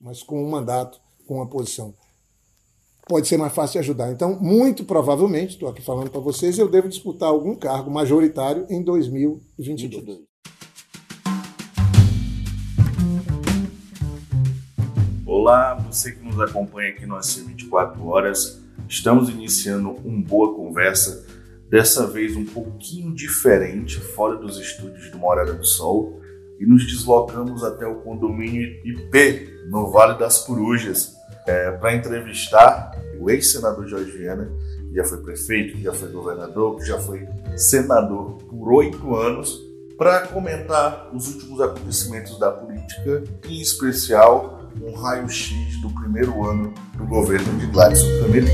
mas com um mandato, com uma posição. Pode ser mais fácil ajudar. Então, muito provavelmente, estou aqui falando para vocês, eu devo disputar algum cargo majoritário em 2022. 22. Olá, você que nos acompanha aqui no AC 24 Horas. Estamos iniciando um Boa Conversa, dessa vez um pouquinho diferente, fora dos estúdios do Morada do Sol, e nos deslocamos até o condomínio IP, no Vale das Corujas, é, para entrevistar o ex-senador Jorge Viana, que já foi prefeito, que já foi governador, que já foi senador por oito anos, para comentar os últimos acontecimentos da política, em especial um raio-x do primeiro ano do governo de Gladys Camelim.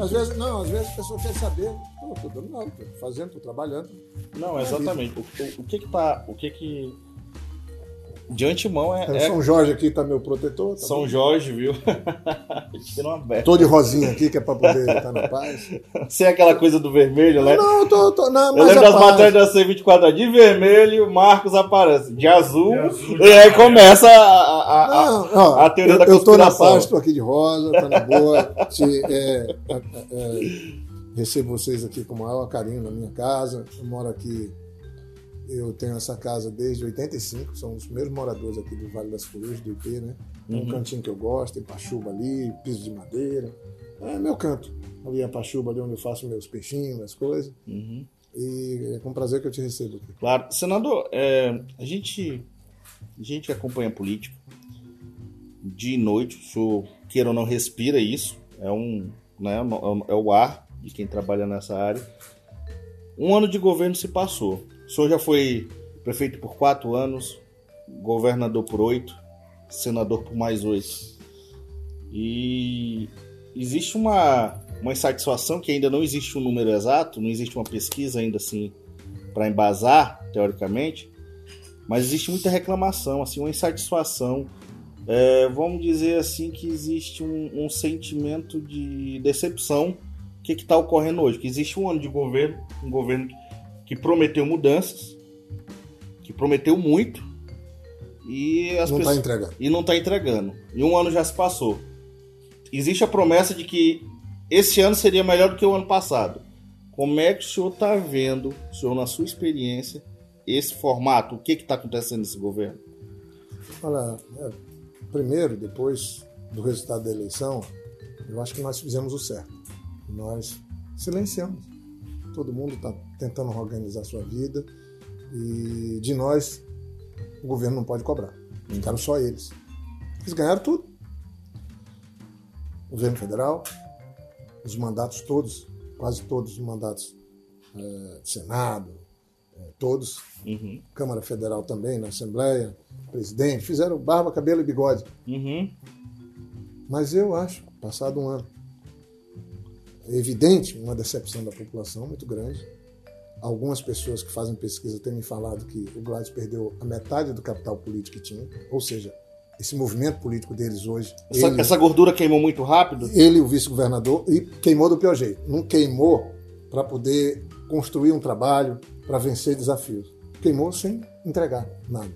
Às vezes, não, às vezes a pessoa quer saber, estou dando nada, estou fazendo, estou trabalhando. Não, exatamente. O, o, o, que que tá, o que que de antemão é. é... São Jorge aqui tá meu protetor. Tá São bom? Jorge, viu? Tira uma Tô de rosinha aqui, que é pra poder estar na paz. Sem aquela coisa do vermelho, né? Não, tô. tô não, Eu lembro das matérias da C24 de vermelho, Marcos aparece. De azul, de azul e aí começa a, a, a, não, ó, a teoria eu, da conspiração. Eu tô na paz, tô aqui de rosa, tá na boa. Te, é, é, é, recebo vocês aqui com o maior carinho na minha casa. Eu moro aqui eu tenho essa casa desde 85, são os primeiros moradores aqui do Vale das Cruzes, do IP, né? É um uhum. cantinho que eu gosto, tem pachuba ali, piso de madeira. É meu canto. Ali é a pachuba, ali onde eu faço meus peixinhos, as coisas. Uhum. E é com prazer que eu te recebo aqui. Claro. Senador, é, a, gente, a gente acompanha política, de noite, o senhor, queira ou não, respira isso. É, um, né, é o ar de quem trabalha nessa área. Um ano de governo se passou. O senhor já foi prefeito por quatro anos, governador por oito, senador por mais oito. E existe uma, uma insatisfação que ainda não existe um número exato, não existe uma pesquisa ainda assim para embasar, teoricamente, mas existe muita reclamação, assim, uma insatisfação. É, vamos dizer assim que existe um, um sentimento de decepção. O que está ocorrendo hoje? Que existe um ano de governo, um governo que prometeu mudanças, que prometeu muito e as não tá pessoas... tá entregando. e não está entregando. E um ano já se passou. Existe a promessa de que esse ano seria melhor do que o ano passado. Como é que o senhor está vendo, o senhor na sua experiência, esse formato? O que está acontecendo nesse governo? Olha, é, primeiro, depois do resultado da eleição, eu acho que nós fizemos o certo. Nós silenciamos todo mundo está tentando organizar sua vida e de nós o governo não pode cobrar. Ficaram só eles. Eles ganharam tudo. O governo federal, os mandatos todos, quase todos os mandatos é, Senado, é, todos, uhum. Câmara Federal também, na Assembleia, presidente, fizeram barba, cabelo e bigode. Uhum. Mas eu acho, passado um ano, evidente uma decepção da população muito grande. Algumas pessoas que fazem pesquisa têm me falado que o Gladys perdeu a metade do capital político que tinha, ou seja, esse movimento político deles hoje. Essa, ele, essa gordura queimou muito rápido? Ele, o vice-governador, e queimou do pior jeito. Não queimou para poder construir um trabalho, para vencer desafios. Queimou sem entregar nada.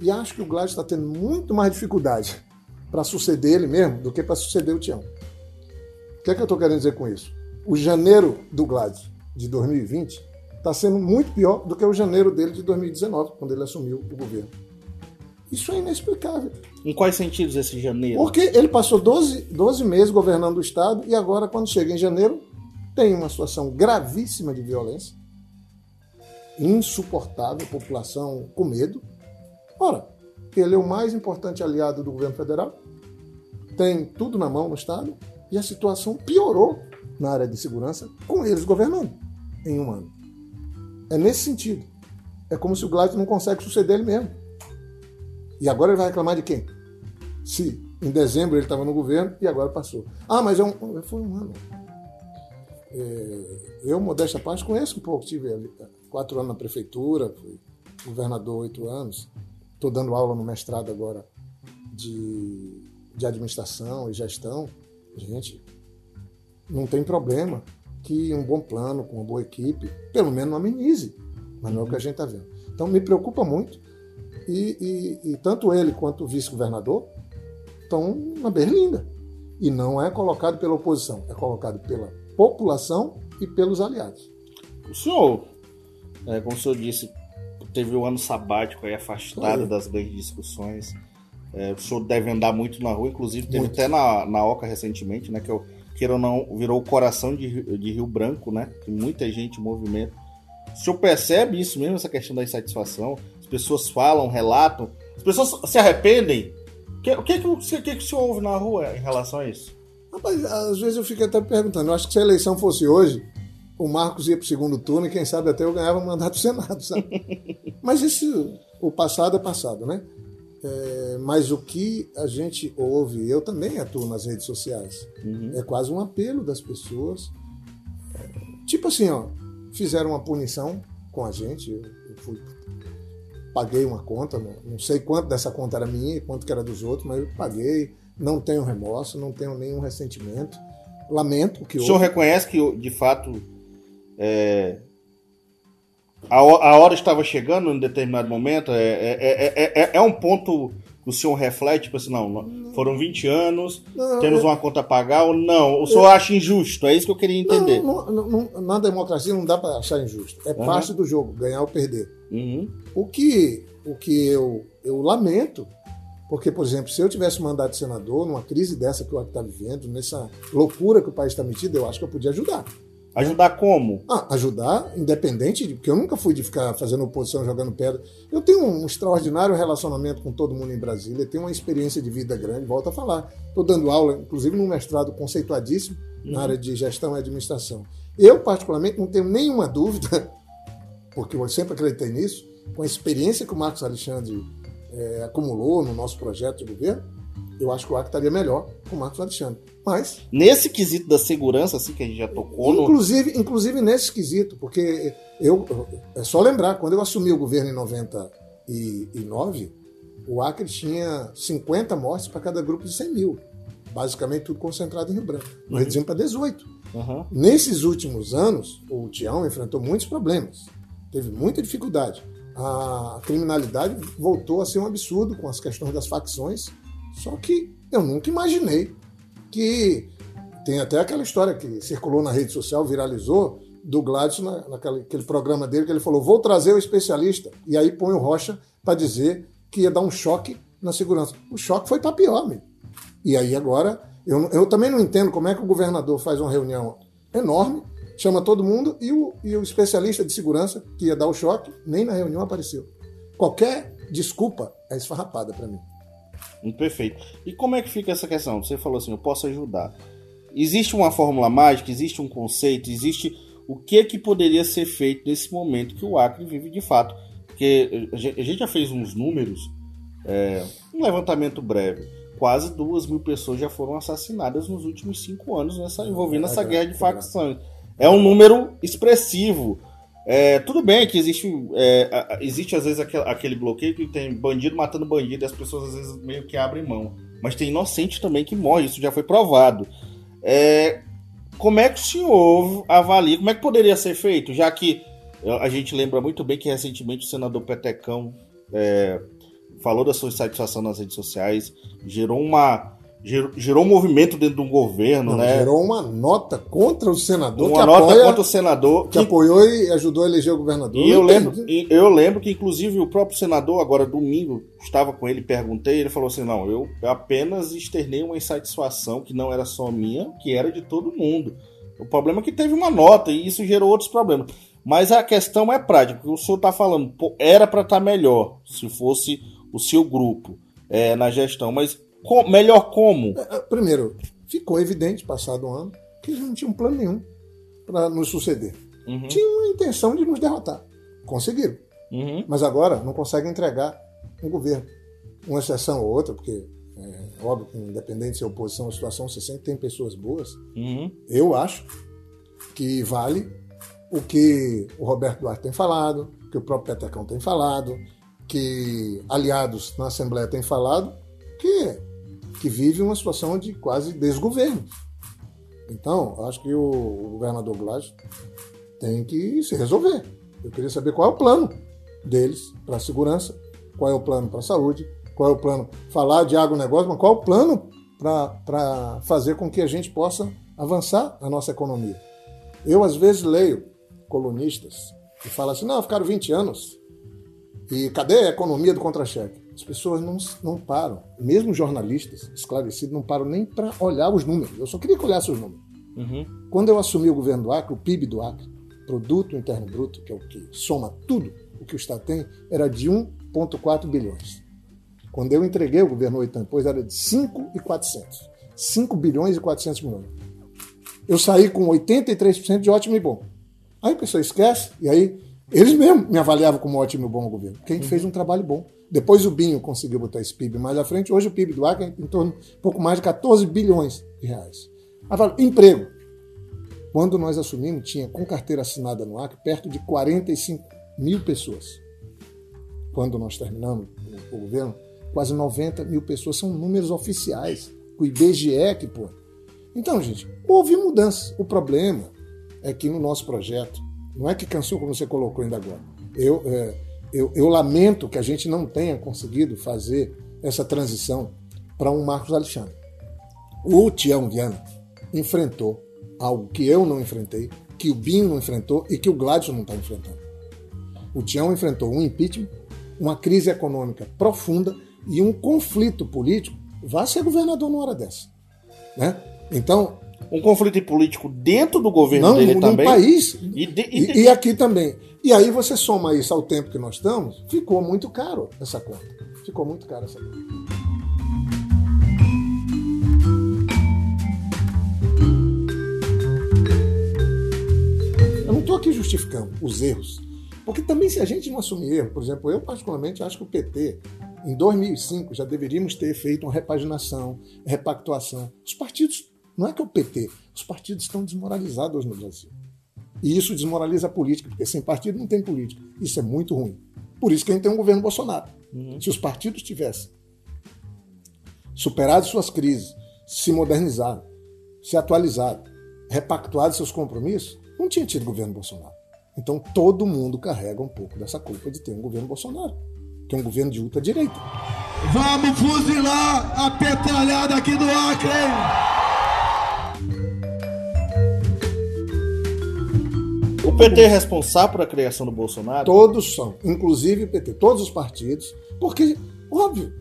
E acho que o Gladys está tendo muito mais dificuldade para suceder ele mesmo do que para suceder o Tião. O que é que eu estou querendo dizer com isso? O janeiro do Gladys de 2020 está sendo muito pior do que o janeiro dele de 2019, quando ele assumiu o governo. Isso é inexplicável. Em quais sentidos esse janeiro? Porque ele passou 12, 12 meses governando o Estado e agora, quando chega em janeiro, tem uma situação gravíssima de violência, insuportável, população com medo. Ora, ele é o mais importante aliado do governo federal, tem tudo na mão no Estado, e a situação piorou na área de segurança com eles governando em um ano. É nesse sentido. É como se o Gladys não consegue suceder ele mesmo. E agora ele vai reclamar de quem? Se em dezembro ele estava no governo e agora passou. Ah, mas é um, foi um ano. É, eu, modesta parte, conheço um pouco. Tive quatro anos na prefeitura, fui governador oito anos. Estou dando aula no mestrado agora de, de administração e gestão. Gente, não tem problema que um bom plano, com uma boa equipe, pelo menos não amenize. Mas não é o que a gente está vendo. Então me preocupa muito. E, e, e tanto ele quanto o vice-governador estão na berlinda. E não é colocado pela oposição, é colocado pela população e pelos aliados. O senhor, é, como o senhor disse, teve o um ano sabático aí afastado das grandes discussões. É, o senhor deve andar muito na rua, inclusive teve muito. até na, na Oca recentemente, né? Que eu queira ou não, virou o coração de, de Rio Branco, né? Tem muita gente em movimento. O senhor percebe isso mesmo, essa questão da insatisfação? As pessoas falam, relatam, as pessoas se arrependem. O que, o que, que, o, que, que o senhor ouve na rua em relação a isso? Rapaz, às vezes eu fico até perguntando. Eu acho que se a eleição fosse hoje, o Marcos ia para o segundo turno e quem sabe até eu ganhava o mandato do Senado, sabe? Mas isso, o passado é passado, né? É, mas o que a gente ouve, eu também atuo nas redes sociais, uhum. é quase um apelo das pessoas. Tipo assim, ó, fizeram uma punição com a gente, eu, eu fui, paguei uma conta, não, não sei quanto dessa conta era minha e quanto que era dos outros, mas eu paguei, não tenho remorso, não tenho nenhum ressentimento. Lamento que. O senhor reconhece que, de fato, é, a, a hora estava chegando em determinado momento? É, é, é, é, um ponto que o senhor reflete, tipo assim, não, foram 20 anos, temos uma conta a pagar ou não? O senhor acha injusto? É isso que eu queria entender. Na democracia não dá para achar injusto. É uhum. parte do jogo, ganhar ou perder. Uhum. O que, o que eu, eu lamento porque, por exemplo, se eu tivesse mandado de senador, numa crise dessa que o está vivendo, nessa loucura que o país está metido, eu acho que eu podia ajudar. Ajudar como? Ah, ajudar, independente, de, porque eu nunca fui de ficar fazendo oposição, jogando pedra. Eu tenho um extraordinário relacionamento com todo mundo em Brasília, tenho uma experiência de vida grande, volto a falar. Estou dando aula, inclusive, num mestrado conceituadíssimo uhum. na área de gestão e administração. Eu, particularmente, não tenho nenhuma dúvida, porque eu sempre acreditei nisso, com a experiência que o Marcos Alexandre é, acumulou no nosso projeto de governo, eu acho que o Acre estaria melhor com o Marcos Alexandre. Mas. Nesse quesito da segurança, assim, que a gente já tocou. Inclusive, no... inclusive nesse quesito, porque eu. É só lembrar, quando eu assumi o governo em 99, o Acre tinha 50 mortes para cada grupo de 100 mil. Basicamente tudo concentrado em Rio Branco. Nós uhum. reduzimos para 18. Uhum. Nesses últimos anos, o Tião enfrentou muitos problemas. Teve muita dificuldade. A criminalidade voltou a ser um absurdo com as questões das facções só que eu nunca imaginei que. Tem até aquela história que circulou na rede social, viralizou, do Gladys na, naquele programa dele, que ele falou: vou trazer o especialista. E aí põe o Rocha para dizer que ia dar um choque na segurança. O choque foi para pior, meu. E aí agora, eu, eu também não entendo como é que o governador faz uma reunião enorme, chama todo mundo e o, e o especialista de segurança que ia dar o choque nem na reunião apareceu. Qualquer desculpa é esfarrapada para mim. Perfeito. E como é que fica essa questão? Você falou assim, eu posso ajudar. Existe uma fórmula mágica? Existe um conceito? Existe o que que poderia ser feito nesse momento que o Acre vive de fato? Porque a gente já fez uns números, é, um levantamento breve. Quase duas mil pessoas já foram assassinadas nos últimos cinco anos nessa, envolvendo essa guerra de facções. É um número expressivo. É, tudo bem que existe, é, existe às vezes aquele, aquele, bloqueio que tem bandido matando bandido e as pessoas às vezes meio que abrem mão. Mas tem inocente também que morre, isso já foi provado. É, como é que o senhor avalia, como é que poderia ser feito? Já que a gente lembra muito bem que recentemente o senador Petecão é, falou da sua insatisfação nas redes sociais, gerou uma gerou, gerou um movimento dentro do governo, Não, né? Gerou uma nota contra o senador. Uma nota apoia, contra o senador. Que, que, apoiou e ajudou a eleger o governador. E eu, lembro, eu lembro que, inclusive, o próprio senador, agora domingo, estava com ele, perguntei, ele falou assim: não, eu apenas externei uma insatisfação que não era só minha, que era de todo mundo. O problema é que teve uma nota e isso gerou outros problemas. Mas a questão é prática, o senhor está falando, pô, era para estar tá melhor se fosse o seu grupo é, na gestão, mas com, melhor como? É, é, primeiro, ficou evidente, passado um ano, que eles não tinham plano nenhum para nos suceder. Uhum. Tinham a intenção de nos derrotar. Conseguiram. Uhum. Mas agora não conseguem entregar um governo. Uma exceção ou outra, porque é óbvio que independente se é oposição ou situação, você sempre tem pessoas boas. Uhum. Eu acho que vale o que o Roberto Duarte tem falado, que o próprio Petecão tem falado, que aliados na Assembleia têm falado, que que vive uma situação de quase desgoverno. Então, acho que o, governador Blas tem que se resolver. Eu queria saber qual é o plano. deles para a segurança, qual é o plano para a saúde, qual é o plano. Falar de agronegócio, mas qual é o plano para fazer com que a gente possa avançar a nossa economia. Eu, às vezes, leio colunistas que falam assim: não, ficaram 20 anos e cadê a economia do contra-cheque? As pessoas não, não param, mesmo jornalistas esclarecidos, não param nem para olhar os números. Eu só queria que olhasse os números. Uhum. Quando eu assumi o governo do Acre, o PIB do Acre, Produto Interno Bruto, que é o que soma tudo o que o Estado tem, era de 1,4 bilhões. Quando eu entreguei o governo oito anos depois, era de 5,400. 5 bilhões e 400 milhões. Eu saí com 83% de ótimo e bom. Aí a pessoa esquece, e aí eles mesmos me avaliavam como ótimo e bom governo, porque a gente uhum. fez um trabalho bom. Depois o Binho conseguiu botar esse PIB mais à frente. Hoje o PIB do Acre é em torno de pouco mais de 14 bilhões de reais. Agora, emprego. Quando nós assumimos, tinha com carteira assinada no Acre perto de 45 mil pessoas. Quando nós terminamos o governo, quase 90 mil pessoas são números oficiais. O IBGE que pô. Então, gente, houve mudança. O problema é que no nosso projeto, não é que cansou como você colocou ainda agora. Eu, é, eu, eu lamento que a gente não tenha conseguido fazer essa transição para um Marcos Alexandre. O Tião Viana enfrentou algo que eu não enfrentei, que o Binho não enfrentou e que o Gladson não está enfrentando. O Tião enfrentou um impeachment, uma crise econômica profunda e um conflito político. Vá ser governador numa hora dessa. Né? Então. Um conflito político dentro do governo não, dele no, também. País. E, de, e, de... e, aqui também. E aí você soma isso ao tempo que nós estamos, ficou muito caro essa conta. Ficou muito caro essa conta. Eu não estou aqui justificando os erros. Porque também se a gente não assumir erro, por exemplo, eu particularmente acho que o PT, em 2005, já deveríamos ter feito uma repaginação, repactuação. Os partidos não é que é o PT, os partidos estão desmoralizados hoje no Brasil. E isso desmoraliza a política, porque sem partido não tem política. Isso é muito ruim. Por isso que a gente tem um governo Bolsonaro. Uhum. Se os partidos tivessem superado suas crises, se modernizado, se atualizado, repactuado seus compromissos, não tinha tido governo Bolsonaro. Então todo mundo carrega um pouco dessa culpa de ter um governo Bolsonaro, que é um governo de ultra-direita. Vamos fuzilar a petralhada aqui do Acre! O PT é responsável por a criação do Bolsonaro? Todos são, inclusive o PT, todos os partidos, porque, óbvio,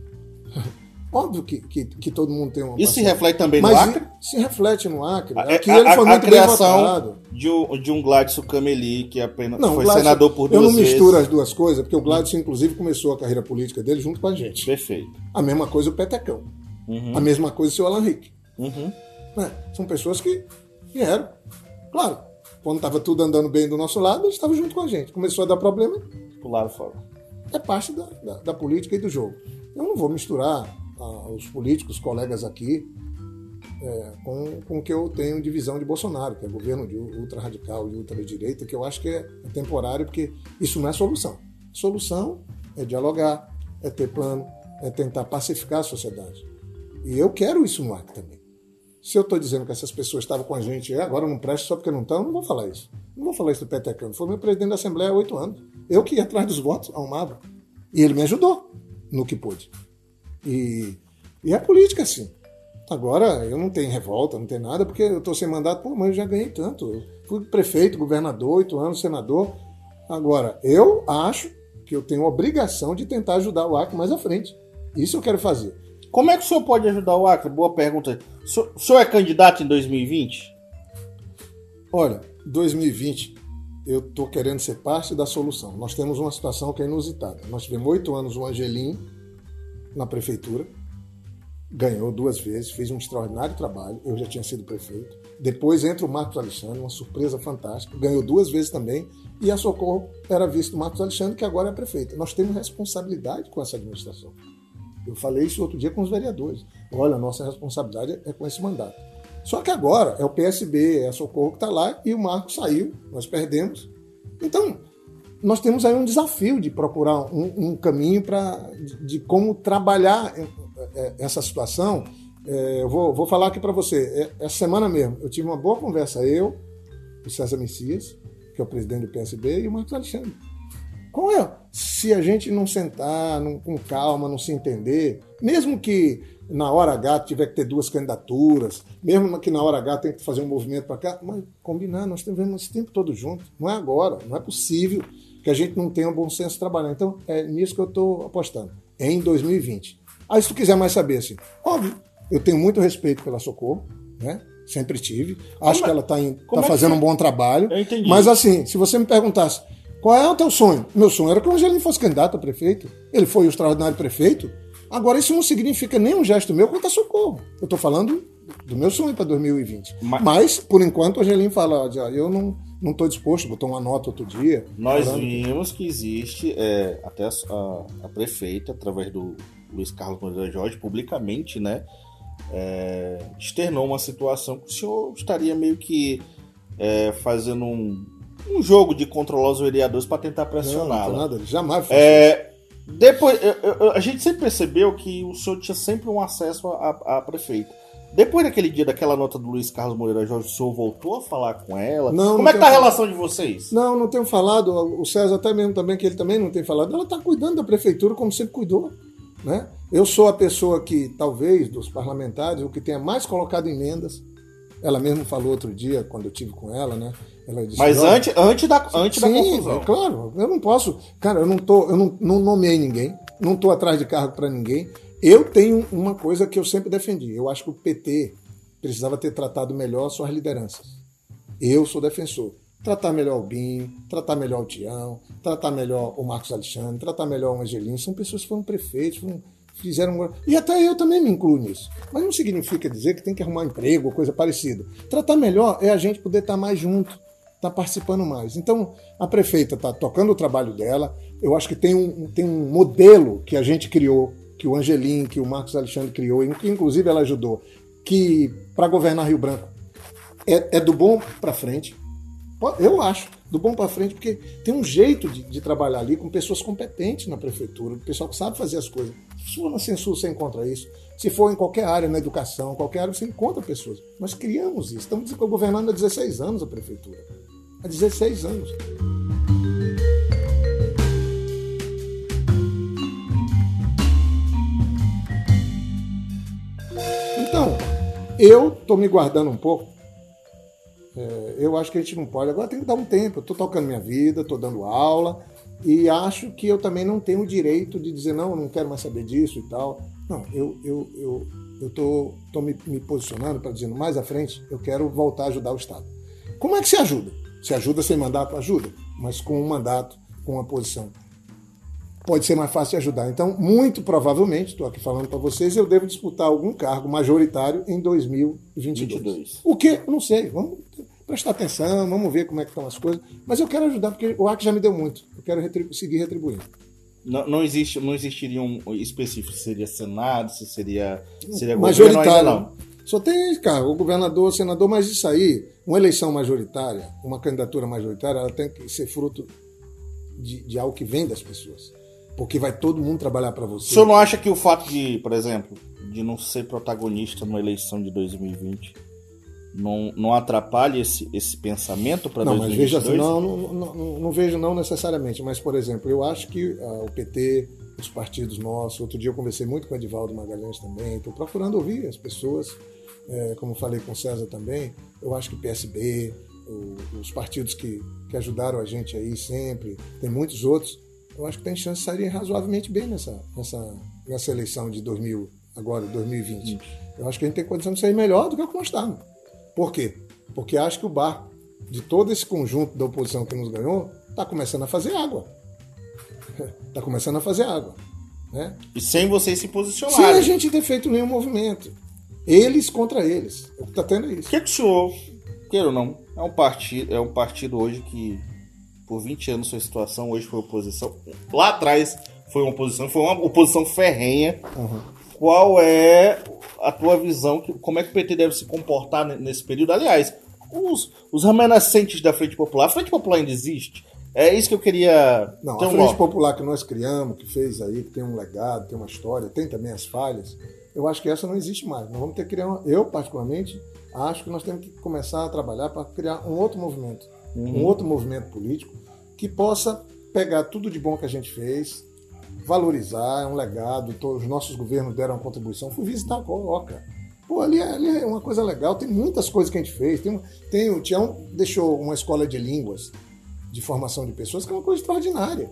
óbvio que, que, que todo mundo tem uma. Isso se reflete também no Acre? Se reflete no Acre. Aqui a, ele foi muito a criação de um, de um Gladson Cameli, que apenas não, foi Gladson, senador por duas vezes. Eu não misturo vezes. as duas coisas, porque o Gladson, inclusive, começou a carreira política dele junto com a gente. Perfeito. A mesma coisa o Petecão. Uhum. A mesma coisa o seu Alan Rick. Uhum. É, são pessoas que vieram. Claro, quando estava tudo andando bem do nosso lado, eles estavam junto com a gente. Começou a dar problema. Pularam fora. É parte da, da, da política e do jogo. Eu não vou misturar ah, os políticos, colegas aqui, é, com, com que eu tenho de visão de Bolsonaro, que é governo de ultra-radical e ultra-direita, que eu acho que é, é temporário, porque isso não é solução. Solução é dialogar, é ter plano, é tentar pacificar a sociedade. E eu quero isso no Acre também. Se eu estou dizendo que essas pessoas estavam com a gente agora não presta só porque não estão, não vou falar isso. Não vou falar isso do Petecano. Foi meu presidente da Assembleia há oito anos. Eu que ia atrás dos votos, arrumava. E ele me ajudou no que pôde. E, e é política, assim. Agora, eu não tenho revolta, não tenho nada, porque eu estou sem mandato, pô, mas eu já ganhei tanto. Eu fui prefeito, governador, oito anos, senador. Agora, eu acho que eu tenho obrigação de tentar ajudar o Acre mais à frente. Isso eu quero fazer. Como é que o senhor pode ajudar o Acre? Boa pergunta. O senhor é candidato em 2020? Olha, 2020 eu estou querendo ser parte da solução. Nós temos uma situação que é inusitada. Nós tivemos oito anos o Angelim na prefeitura, ganhou duas vezes, fez um extraordinário trabalho. Eu já tinha sido prefeito. Depois entra o Marcos Alexandre, uma surpresa fantástica, ganhou duas vezes também. E a Socorro era visto do Marcos Alexandre, que agora é prefeita. Nós temos responsabilidade com essa administração. Eu falei isso outro dia com os vereadores. Olha, a nossa responsabilidade é com esse mandato. Só que agora é o PSB, é a Socorro que está lá e o Marco saiu, nós perdemos. Então, nós temos aí um desafio de procurar um, um caminho para de, de, como trabalhar é, é, essa situação. É, eu vou, vou falar aqui para você. Essa semana mesmo, eu tive uma boa conversa, eu, o César Messias, que é o presidente do PSB, e o Marcos Alexandre. Qual é? Se a gente não sentar não, com calma, não se entender, mesmo que na hora H tiver que ter duas candidaturas, mesmo que na hora H tenha que fazer um movimento para cá, mas combinar, nós temos esse tempo todo junto. Não é agora, não é possível que a gente não tenha um bom senso trabalhar. Então, é nisso que eu estou apostando, em 2020. Aí, se tu quiser mais saber, assim, óbvio, eu tenho muito respeito pela Socorro, né? Sempre tive. Acho como que ela está tá, tá fazendo é um bom trabalho. Eu entendi. Mas, assim, se você me perguntasse qual é o teu sonho, meu sonho era que o Angelino fosse candidato a prefeito. Ele foi o extraordinário prefeito. Agora, isso não significa nenhum gesto meu contra socorro. Eu estou falando do meu sonho para 2020. Mas, Mas, por enquanto, o Angelim fala, eu não não estou disposto, botou uma nota outro dia. Nós vimos que, que existe, é, até a, a, prefeita, através do Luiz Carlos Moreira Jorge, publicamente, né, é, externou uma situação que o senhor estaria meio que é, fazendo um, um jogo de controlar os vereadores para tentar não nada, jamais. É, depois, eu, eu, a gente sempre percebeu que o senhor tinha sempre um acesso à prefeita. Depois daquele dia, daquela nota do Luiz Carlos Moreira Jorge, o senhor voltou a falar com ela? Não, Como não é que tá a relação de vocês? Não, não tenho falado. O César até mesmo também, que ele também não tem falado. Ela está cuidando da prefeitura como sempre cuidou. Né? Eu sou a pessoa que, talvez, dos parlamentares, o que tenha mais colocado emendas. Ela mesmo falou outro dia, quando eu tive com ela, né? Ela disse, Mas antes, antes da, antes sim, da confusão. É claro, eu não posso. Cara, eu não tô, eu não, não nomeei ninguém, não estou atrás de cargo para ninguém. Eu tenho uma coisa que eu sempre defendi. Eu acho que o PT precisava ter tratado melhor suas lideranças. Eu sou defensor. Tratar melhor o Binho, tratar melhor o Tião, tratar melhor o Marcos Alexandre, tratar melhor o Angelino. São pessoas que foram prefeitos, foram, fizeram. E até eu também me incluo nisso. Mas não significa dizer que tem que arrumar um emprego ou coisa parecida. Tratar melhor é a gente poder estar mais junto, estar participando mais. Então, a prefeita está tocando o trabalho dela. Eu acho que tem um, tem um modelo que a gente criou, que o Angelim, que o Marcos Alexandre criou, e que inclusive ela ajudou, que para governar Rio Branco é, é do bom para frente. Eu acho, do bom para frente, porque tem um jeito de, de, trabalhar ali com pessoas competentes na prefeitura, pessoal que sabe fazer as coisas. Se for na censura, você encontra isso. Se for em qualquer área, na educação, qualquer área, você encontra pessoas. Nós criamos isso. Estamos governando há 16 anos a prefeitura. Há 16 anos. Então, eu estou me guardando um pouco. É, eu acho que a gente não pode. Agora tem que dar um tempo. Eu estou tocando minha vida, estou dando aula. E acho que eu também não tenho o direito de dizer, não, eu não quero mais saber disso e tal. Não, eu eu eu eu tô, tô me, me posicionando para dizendo mais à frente, eu quero voltar a ajudar o Estado. Como é que se ajuda? Se ajuda sem mandato, ajuda, mas com um mandato, com uma posição pode ser mais fácil de ajudar. Então, muito provavelmente, estou aqui falando para vocês, eu devo disputar algum cargo majoritário em 2022. 22. O que? Não sei. Vamos prestar atenção, vamos ver como é que estão as coisas. Mas eu quero ajudar, porque o AC já me deu muito. Eu quero retribu seguir retribuindo. Não, não, existe, não existiria um específico, se seria Senado, se seria, seria majoritário. Governo, não. Só tem, cara, o governador, o senador, mas isso aí, uma eleição majoritária, uma candidatura majoritária, ela tem que ser fruto de, de algo que vem das pessoas. Porque vai todo mundo trabalhar para você. O senhor não acha que o fato de, por exemplo, de não ser protagonista numa eleição de 2020 não, não atrapalha esse, esse pensamento para 2022? Mas veja, não, não, não, não, vejo não necessariamente, mas, por exemplo, eu acho que uh, o PT, os partidos nossos, outro dia eu conversei muito com o Edivaldo Magalhães também, estou procurando ouvir as pessoas, é, como falei com o César também, eu acho que o PSB, os partidos que, que ajudaram a gente aí sempre, tem muitos outros, eu acho que tem chance de sair razoavelmente bem nessa, nessa, nessa eleição de 2000, agora, 2020. Eu acho que a gente tem condição de sair melhor do que o que nós estamos. Por quê? Porque acho que o barco de todo esse conjunto da oposição que nos ganhou está começando a fazer água. Está começando a fazer água. Né? E sem vocês se posicionarem. Sem a gente ter feito nenhum movimento. Eles contra eles. O que está tendo é isso. O que, é que o senhor, queira ou não, é um partido, é um partido hoje que por 20 anos sua situação, hoje foi oposição. Lá atrás foi uma oposição, foi uma oposição ferrenha. Uhum. Qual é a tua visão? Como é que o PT deve se comportar nesse período? Aliás, os, os remanescentes da Frente Popular, a Frente Popular ainda existe? É isso que eu queria. Não, a Frente Popular que nós criamos, que fez aí, que tem um legado, tem uma história, tem também as falhas, eu acho que essa não existe mais. Nós vamos ter que criar uma... Eu, particularmente, acho que nós temos que começar a trabalhar para criar um outro movimento. Um outro movimento político que possa pegar tudo de bom que a gente fez, valorizar, é um legado, todos os nossos governos deram contribuição. Fui visitar a Coca. Pô, ali, é, ali é uma coisa legal, tem muitas coisas que a gente fez. Tem, tem, o Tião deixou uma escola de línguas, de formação de pessoas, que é uma coisa extraordinária.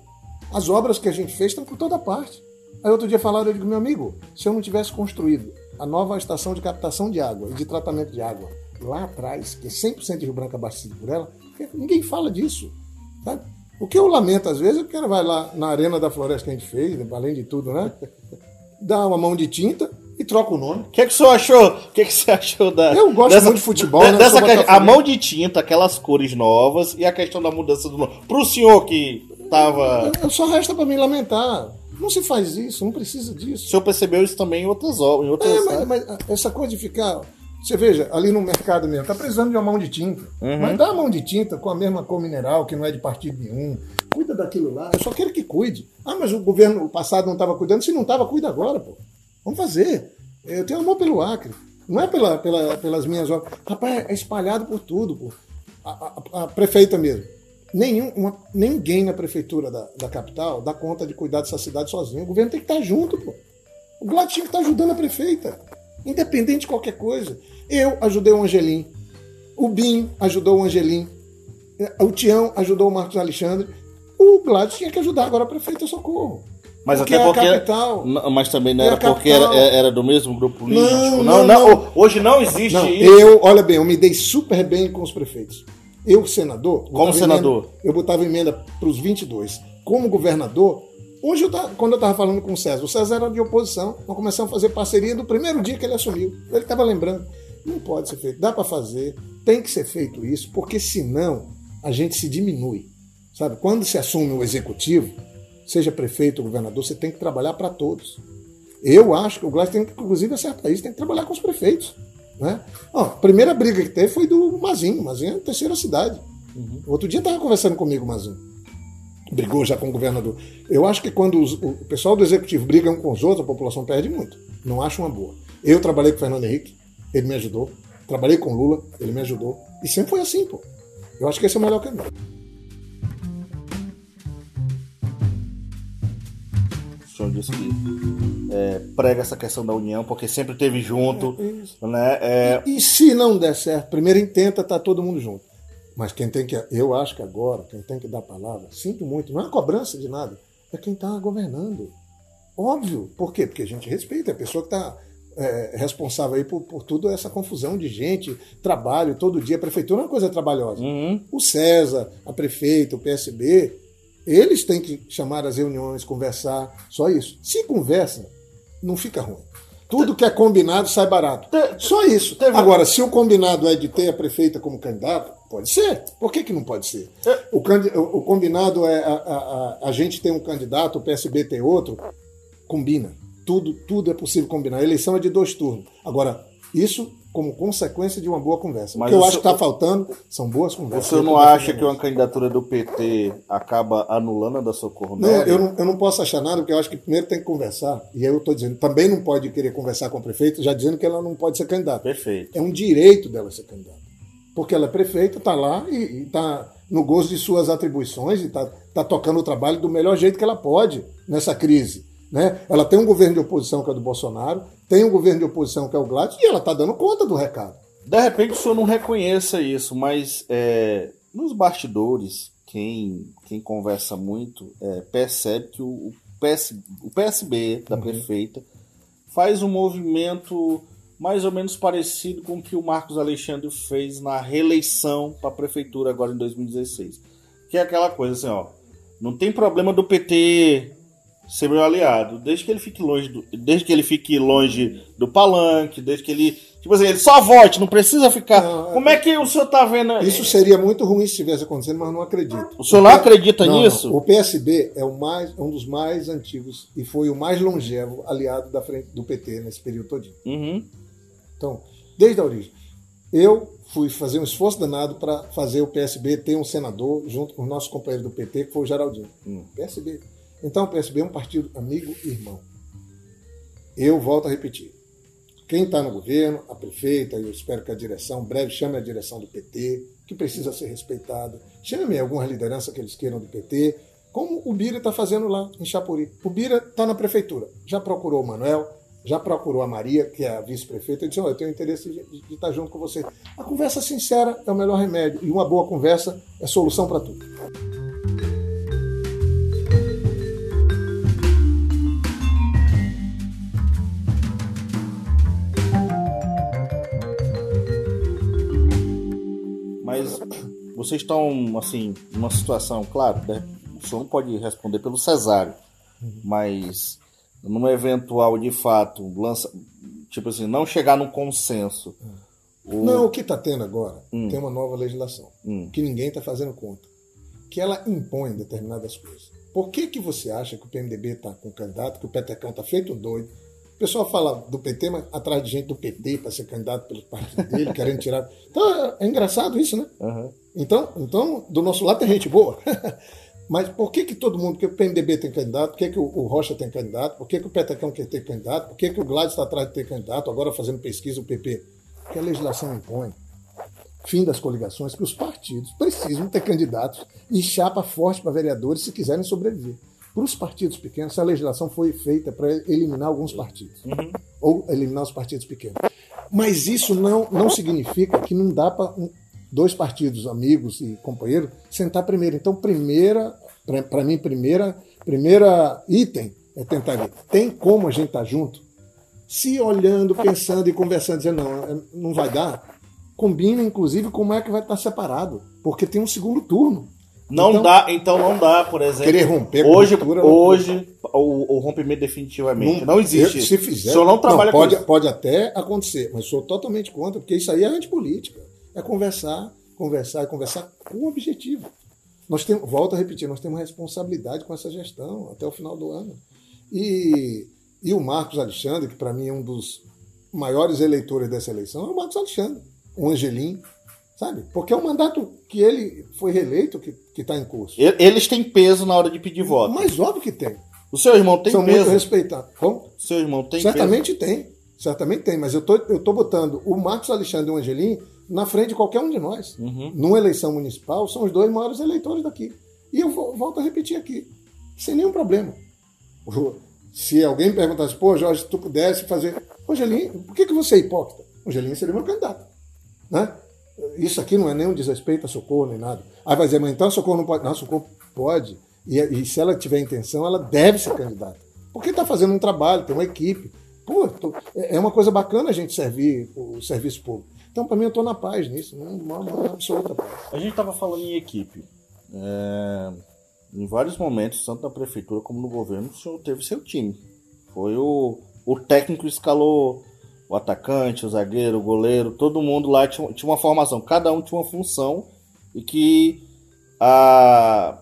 As obras que a gente fez estão por toda parte. Aí outro dia falaram, eu digo, meu amigo, se eu não tivesse construído a nova estação de captação de água e de tratamento de água lá atrás, que é 100% de Rio Branco abastecido por ela, ninguém fala disso. Sabe? O que eu lamento às vezes é que o cara vai lá na arena da floresta que a gente fez, além de tudo, né? Dá uma mão de tinta e troca o nome. O que, é que o senhor achou? O que, é que você achou da. Eu gosto dessa, muito de futebol, né? Dessa que, a mão de tinta, aquelas cores novas e a questão da mudança do nome. Pro senhor que tava. Só resta para me lamentar. Não se faz isso, não precisa disso. O senhor percebeu isso também em outras obras. Em outras... É, mas, mas essa coisa de ficar você veja, ali no mercado mesmo, tá precisando de uma mão de tinta. Uhum. Mas dá a mão de tinta com a mesma cor mineral, que não é de partido nenhum. Cuida daquilo lá. Eu só quero que cuide. Ah, mas o governo passado não estava cuidando. Se não estava, cuida agora, pô. Vamos fazer. Eu tenho amor pelo Acre. Não é pela, pela, pelas minhas obras. Rapaz, é espalhado por tudo, pô. A, a, a prefeita mesmo. Nenhum, uma, ninguém na prefeitura da, da capital dá conta de cuidar dessa cidade sozinho. O governo tem que estar junto, pô. O Gladys tinha que estar ajudando a prefeita. Independente de qualquer coisa. Eu ajudei o Angelim. O Binho ajudou o Angelim. O Tião ajudou o Marcos Alexandre. O Gladys tinha que ajudar agora a prefeita Socorro. Mas porque até porque. É capital, mas também não era porque era, era, do mesmo grupo político. Não, não, não, não. Hoje não existe isso. Eu, olha bem, eu me dei super bem com os prefeitos. Eu, senador. Como senador? Emenda, eu botava emenda para os 22. Como governador, Hoje, eu tava, quando eu estava falando com o César, o César era de oposição, nós começamos a fazer parceria do primeiro dia que ele assumiu. Ele estava lembrando. Não pode ser feito, dá para fazer, tem que ser feito isso, porque senão a gente se diminui. Sabe? Quando se assume o executivo, seja prefeito ou governador, você tem que trabalhar para todos. Eu acho que o Glass tem que, inclusive, acertar isso, tem que trabalhar com os prefeitos. Né? Ó, a primeira briga que teve foi do Mazinho. Mazinho é a terceira cidade. Uhum. Outro dia estava conversando comigo, Mazinho brigou já com o governador. Eu acho que quando os, o pessoal do executivo briga um com os outros, a população perde muito. Não acho uma boa. Eu trabalhei com o Fernando Henrique, ele me ajudou. Trabalhei com o Lula, ele me ajudou. E sempre foi assim, pô. Eu acho que esse é o melhor caminho. O senhor disse que é, prega essa questão da união, porque sempre teve junto. É, né? É... E, e, se não der certo, primeiro intenta estar tá todo mundo junto. Mas quem tem que, eu acho que agora, quem tem que dar a palavra, sinto muito, não é cobrança de nada, é quem está governando. Óbvio. Por quê? Porque a gente respeita, é a pessoa que está é, responsável aí por, por toda essa confusão de gente, trabalho todo dia. A prefeitura é uma coisa trabalhosa. Uhum. O César, a prefeita, o PSB, eles têm que chamar as reuniões, conversar, só isso. Se conversa, não fica ruim. Tudo que é combinado sai barato. Só isso. Agora, se o combinado é de ter a prefeita como candidato, pode ser. Por que, que não pode ser? É. O, o combinado é a, a, a, gente tem um candidato, o PSB tem outro, combina. Tudo, tudo é possível combinar. A eleição é de dois turnos. Agora, isso como consequência de uma boa conversa. Mas o que eu acho que está faltando são boas conversas. Senhor não acha que uma candidatura do PT acaba anulando a da Socorro Não, eu não, eu não posso achar nada, porque eu acho que primeiro tem que conversar. E aí eu estou dizendo, também não pode querer conversar com o prefeito, já dizendo que ela não pode ser candidata. Perfeito. É um direito dela ser candidata. Porque ela é prefeita, está lá e está no gozo de suas atribuições e está tá tocando o trabalho do melhor jeito que ela pode nessa crise. Né? Ela tem um governo de oposição que é do Bolsonaro, tem um governo de oposição que é o Gladys, e ela está dando conta do recado. De repente o senhor não reconheça isso, mas é, nos bastidores, quem, quem conversa muito é, percebe que o, o, PS, o PSB da uhum. prefeita faz um movimento mais ou menos parecido com o que o Marcos Alexandre fez na reeleição para a prefeitura agora em 2016. Que é aquela coisa assim, ó, não tem problema do PT ser meu aliado, desde que ele fique longe do, desde que ele fique longe do palanque, desde que ele, tipo assim, ele só vote, não precisa ficar. Não, Como é que o senhor tá vendo? Isso seria muito ruim se estivesse acontecendo, mas não acredito. O senhor não acredita não, nisso? Não. O PSB é o mais, um dos mais antigos e foi o mais longevo aliado da frente do PT nesse período todinho. Uhum. Então, desde a origem. Eu fui fazer um esforço danado para fazer o PSB ter um senador junto com os nossos companheiros do PT, que foi o Geraldinho. Hum. PSB então o PSB é um partido amigo e irmão. Eu volto a repetir. Quem está no governo, a prefeita, eu espero que a direção, breve chame a direção do PT, que precisa ser respeitada. Chame alguma liderança que eles queiram do PT. como o Bira está fazendo lá em Chapuri. O Bira está na prefeitura, já procurou o Manuel, já procurou a Maria, que é a vice-prefeita, e disse: oh, Eu tenho interesse de, estar junto com você. A conversa sincera é o melhor remédio, e uma boa conversa é solução para tudo. Mas vocês estão, assim, numa situação, claro, né? o senhor não pode responder pelo cesário, mas numa eventual, de fato, lança, tipo assim, não chegar num consenso. O... Não, o que está tendo agora hum. tem uma nova legislação hum. que ninguém está fazendo conta, que ela impõe determinadas coisas. Por que, que você acha que o PMDB está com candidato, que o Petecão está feito doido? O pessoal fala do PT, mas atrás de gente do PT para ser candidato pelo partido dele, querendo tirar. Então é engraçado isso, né? Uhum. Então, então, do nosso lado tem gente boa. Mas por que, que todo mundo, porque o PMDB tem candidato, por que, que o, o Rocha tem candidato, por que, que o Petecão quer ter candidato, por que, que o Gladys está atrás de ter candidato, agora fazendo pesquisa o PP? Porque a legislação impõe, fim das coligações, que os partidos precisam ter candidatos e chapa forte para vereadores se quiserem sobreviver. Para os partidos pequenos, essa legislação foi feita para eliminar alguns partidos, uhum. ou eliminar os partidos pequenos. Mas isso não, não significa que não dá para dois partidos amigos e companheiros sentar primeiro. Então, primeira, para mim, primeira, primeira item é tentar ver. Tem como a gente estar tá junto? Se olhando, pensando e conversando, dizendo não, é, não vai dar, combina inclusive como é que vai estar tá separado, porque tem um segundo turno. Não então, dá, então não dá, por exemplo. Querer romper hoje, hoje o, o, rompimento definitivamente não, não existe. Eu, se fizer, o senhor não trabalha não, pode, com isso. Pode até acontecer, mas sou totalmente contra, porque isso aí é antipolítica. É conversar, conversar e conversar com um objetivo. Nós temos, volto a repetir, nós temos responsabilidade com essa gestão até o final do ano. E, e o Marcos Alexandre, que para mim é um dos maiores eleitores dessa eleição, é o Marcos Alexandre, o Angelim, sabe? Porque é um mandato que ele foi reeleito que está em curso. Eles têm peso na hora de pedir voto. Mas óbvio que tem. O seu irmão tem São peso? muito respeitados. Como? O seu irmão tem Certamente peso? tem. Certamente tem, mas eu tô, eu tô botando o Marcos Alexandre e o Angelim na frente de qualquer um de nós. Uhum. Numa eleição municipal, são os dois maiores eleitores daqui. E eu volto a repetir aqui, sem nenhum problema. Se alguém perguntasse, pô, Jorge, se tu pudesse fazer. Angelim, por que, que você é hipócrita? Angelim seria meu candidato. Né? Isso aqui não é nenhum desrespeito a socorro nem nada. Aí vai dizer, mas então socorro não pode. Não, socorro pode. E, e se ela tiver intenção, ela deve ser candidata. Porque está fazendo um trabalho, tem uma equipe. Pô, tô, é, é uma coisa bacana a gente servir o serviço público. Então, para mim, eu estou na paz nisso, uma, uma absoluta paz. A gente estava falando em equipe. É, em vários momentos, tanto na prefeitura como no governo, o senhor teve seu time. Foi o, o técnico escalou o atacante, o zagueiro, o goleiro, todo mundo lá tinha, tinha uma formação, cada um tinha uma função e que a,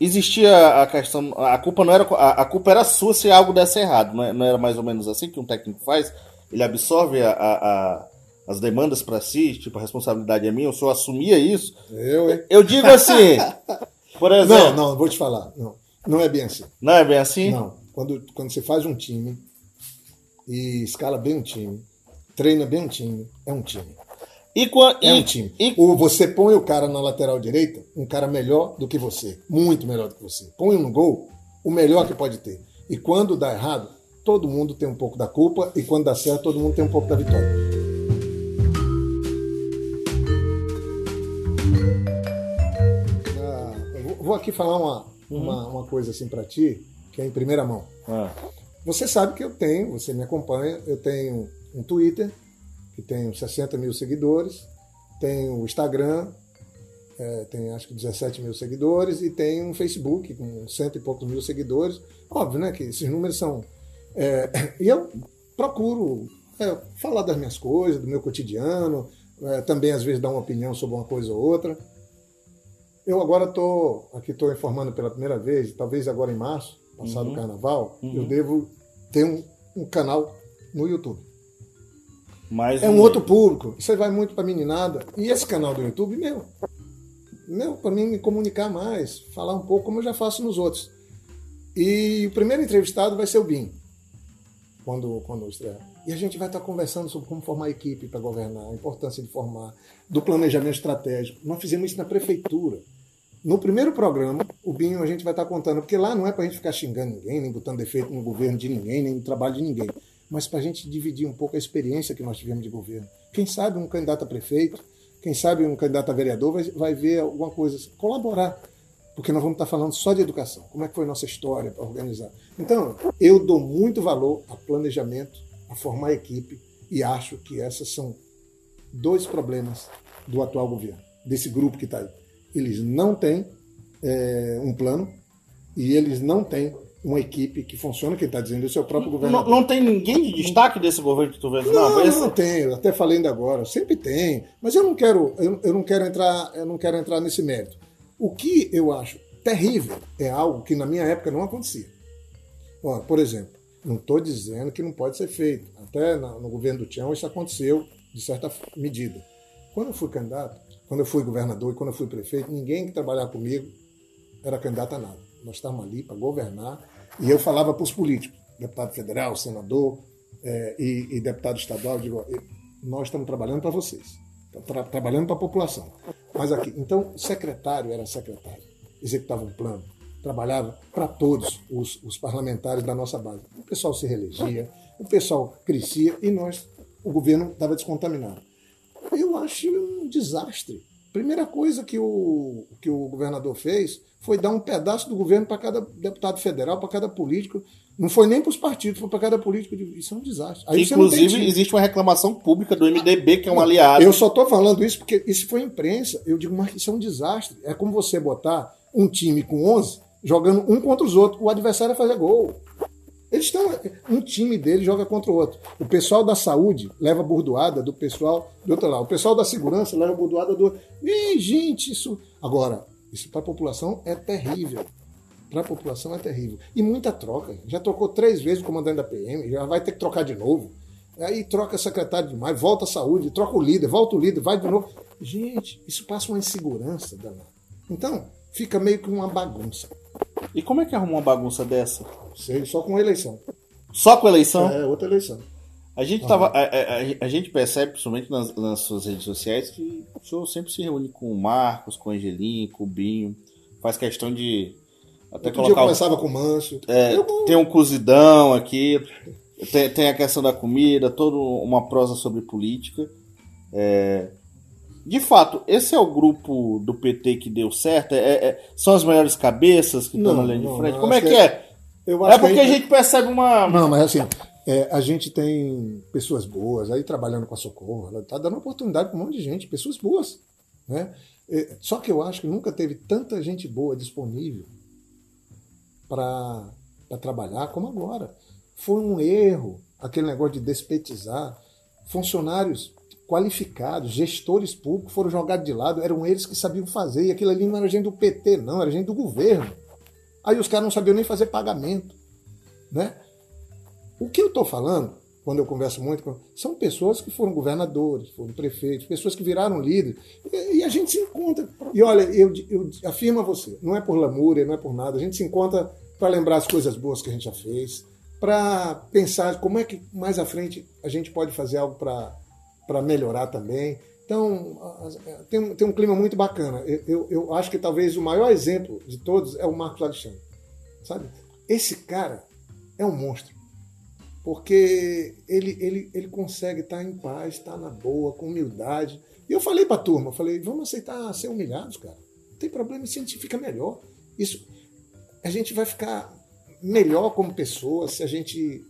existia a questão, a culpa não era a, a culpa era sua se algo desse errado, não, é, não, era mais ou menos assim que um técnico faz? Ele absorve a, a as demandas para si, tipo, a responsabilidade é minha, o senhor assumia isso? Eu, hein? Eu digo assim, por exemplo... Não, não, vou te falar, não, não é bem assim. Não é bem assim? Não, quando, quando você faz um time e escala bem um time, treina bem um time, é um time. E, é um time. E... O, você põe o cara na lateral direita, um cara melhor do que você, muito melhor do que você. Põe no gol, o melhor que pode ter. E quando dá errado, todo mundo tem um pouco da culpa, e quando dá certo, todo mundo tem um pouco da vitória. vou aqui falar uma, uhum. uma, uma, coisa assim para ti, que é em primeira mão. Ah. Você sabe que eu tenho, você me acompanha, eu tenho um Twitter, que tem 60 mil seguidores, tenho o Instagram, é, tem acho que 17 mil seguidores, e tem um Facebook com cento e poucos mil seguidores. Óbvio, né, que esses números são. É, e eu procuro é, falar das minhas coisas, do meu cotidiano, é, também às vezes dar uma opinião sobre uma coisa ou outra. Eu agora estou aqui estou informando pela primeira vez, talvez agora em março, passado uhum. o carnaval, uhum. eu devo ter um, um, canal no YouTube. Mais é um, um outro público. Você vai muito para meninada. E esse canal do YouTube, meu, meu para mim me comunicar mais, falar um pouco como eu já faço nos outros. E o primeiro entrevistado vai ser o Bim, quando, quando estrear. E a gente vai estar conversando sobre como formar equipe para governar, a importância de formar, do planejamento estratégico. Nós fizemos isso na prefeitura. No primeiro programa, o Binho a gente vai estar contando, porque lá não é para a gente ficar xingando ninguém, nem botando defeito no governo de ninguém, nem no trabalho de ninguém, mas para a gente dividir um pouco a experiência que nós tivemos de governo. Quem sabe um candidato a prefeito, quem sabe um candidato a vereador vai, vai ver alguma coisa, colaborar, porque nós vamos estar falando só de educação, como é que foi nossa história para organizar. Então, eu dou muito valor a planejamento, a formar equipe, e acho que esses são dois problemas do atual governo, desse grupo que está aí eles não têm é, um plano e eles não têm uma equipe que funciona, quem está dizendo isso é o próprio governo. Não, tem ninguém de destaque desse governo que tu vê? Não, não, esse... não tem, até falei ainda agora, sempre tem, mas eu não quero, eu, eu, não quero entrar, eu não quero entrar nesse mérito. O que eu acho terrível é algo que na minha época não acontecia. Ó, por exemplo, não estou dizendo que não pode ser feito. Até no governo do Tião isso aconteceu de certa medida. Quando eu fui candidato, quando eu fui governador e quando eu fui prefeito, ninguém que trabalhava comigo era candidato a nada. Nós estávamos ali para governar e eu falava para os políticos, deputado federal, senador é, e, e, deputado estadual, digo, nós estamos trabalhando para vocês, tra trabalhando para a população. Mas aqui, então, secretário era secretário, executava um plano, trabalhava para todos os, os parlamentares da nossa base. O pessoal se reelegia, o pessoal crescia e nós, o governo estava descontaminado. Eu acho um desastre. Primeira coisa que o, que o governador fez foi dar um pedaço do governo para cada deputado federal, para cada político. Não foi nem para os partidos, foi para cada político. Isso é um desastre. Aí Inclusive, existe uma reclamação pública do MDB, que é um aliado. Eu só estou falando isso porque isso foi imprensa. Eu digo, mas isso é um desastre. É como você botar um time com 11 jogando um contra os outros. O adversário vai fazer gol. Eles estão. Um time dele joga contra o outro. O pessoal da saúde leva burdoada do pessoal do outro lado. O pessoal da segurança leva burdoada do. E, gente, isso. Agora, isso para a população é terrível. Para a população é terrível. E muita troca. Já trocou três vezes o comandante da PM, já vai ter que trocar de novo. Aí troca secretário demais, volta a saúde, troca o líder, volta o líder, vai de novo. Gente, isso passa uma insegurança danada. Então, fica meio que uma bagunça. E como é que arruma uma bagunça dessa? Sei, só com eleição. Só com eleição? É, outra eleição. A gente, tava, a, a, a, gente percebe, principalmente nas, nas, suas redes sociais, que o senhor sempre se reúne com o Marcos, com o Angelim, com o Binho. Faz questão de. Até Outro colocar. Dia eu começava com o Manso. É, eu... Tem um cozidão aqui. Tem, tem, a questão da comida, toda uma prosa sobre política. É, de fato, esse é o grupo do PT que deu certo? É, é são as maiores cabeças que estão na linha de frente? Como é que é? é? é porque a gente percebe uma. Não, mas assim, é, a gente tem pessoas boas aí trabalhando com a Socorro, ela está dando oportunidade para um monte de gente, pessoas boas. Né? É, só que eu acho que nunca teve tanta gente boa disponível para trabalhar como agora. Foi um erro aquele negócio de despetizar funcionários qualificados, gestores públicos foram jogados de lado, eram eles que sabiam fazer, e aquilo ali não era gente do PT, não, era gente do governo. Aí os caras não sabiam nem fazer pagamento. Né? O que eu estou falando, quando eu converso muito com. São pessoas que foram governadores, foram prefeitos, pessoas que viraram líderes. E, e a gente se encontra. E olha, eu, eu afirmo a você, não é por lamúria, não é por nada, a gente se encontra para lembrar as coisas boas que a gente já fez, para pensar como é que mais à frente a gente pode fazer algo para para melhorar também. Então, tem, tem um clima muito bacana. Eu, eu, eu, acho que talvez o maior exemplo de todos é o Marcos Alexandre. Sabe? Esse cara é um monstro. Porque ele, ele, ele consegue estar em paz, estar na boa, com humildade. E eu falei para a turma, falei, vamos aceitar ser humilhados, cara. Não tem problema, isso a gente fica melhor. Isso, a gente vai ficar melhor como pessoa se a gente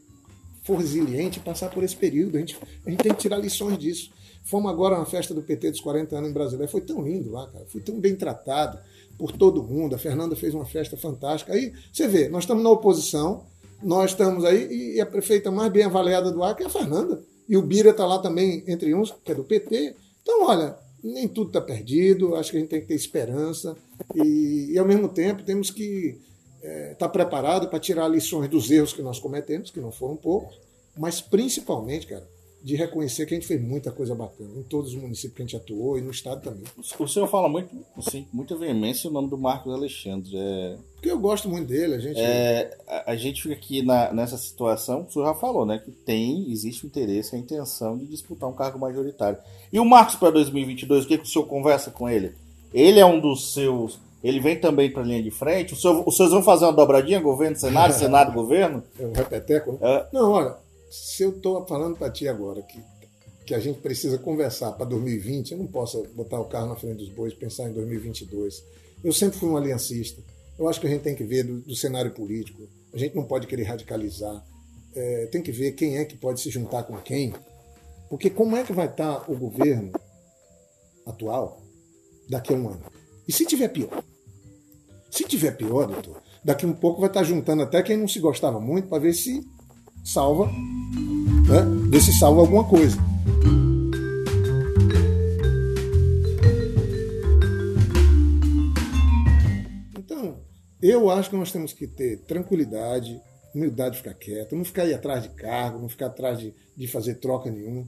for resiliente passar por esse período. A gente, a gente tem que tirar lições disso. Fomos agora na festa do PT dos 40 anos em Brasília. Foi tão lindo lá, cara. Fui tão bem tratado por todo mundo. A Fernanda fez uma festa fantástica. Aí você vê, nós estamos na oposição, nós estamos aí, e a prefeita mais bem avaliada do Acre é a Fernanda. E o Bira está lá também, entre uns, que é do PT. Então, olha, nem tudo está perdido. Acho que a gente tem que ter esperança. E, e ao mesmo tempo, temos que está é, tá preparado para tirar lições dos erros que nós cometemos, que não foram poucos, mas principalmente, cara, de reconhecer que a gente fez muita coisa bacana em todos os municípios que a gente atuou e no estado também. O senhor fala muito, assim, muita veemência o nome do Marcos Alexandre. É... Porque eu gosto muito dele, a gente. É, a, a, gente fica aqui na, nessa situação, o senhor já falou, né? Que tem, existe o interesse, a intenção de disputar um cargo majoritário. E o Marcos para 2022, o que, que o senhor conversa com ele? Ele é um dos seus ele vem também para a linha de frente? Os senhores vão fazer uma dobradinha, governo, Senado, Senado, governo? É um repeteco? É. Não, olha, se eu estou falando para ti agora que, que a gente precisa conversar para 2020, eu não posso botar o carro na frente dos bois e pensar em 2022. Eu sempre fui um aliancista. Eu acho que a gente tem que ver do, do cenário político. A gente não pode querer radicalizar. É, tem que ver quem é que pode se juntar com quem. Porque como é que vai estar o governo atual daqui a um ano? E se tiver pior? Se tiver pior, doutor, daqui um pouco vai estar juntando até quem não se gostava muito para ver se salva, né? ver se salva alguma coisa. Então, eu acho que nós temos que ter tranquilidade, humildade de ficar quieto, não ficar aí atrás de cargo, não ficar atrás de, de fazer troca nenhuma.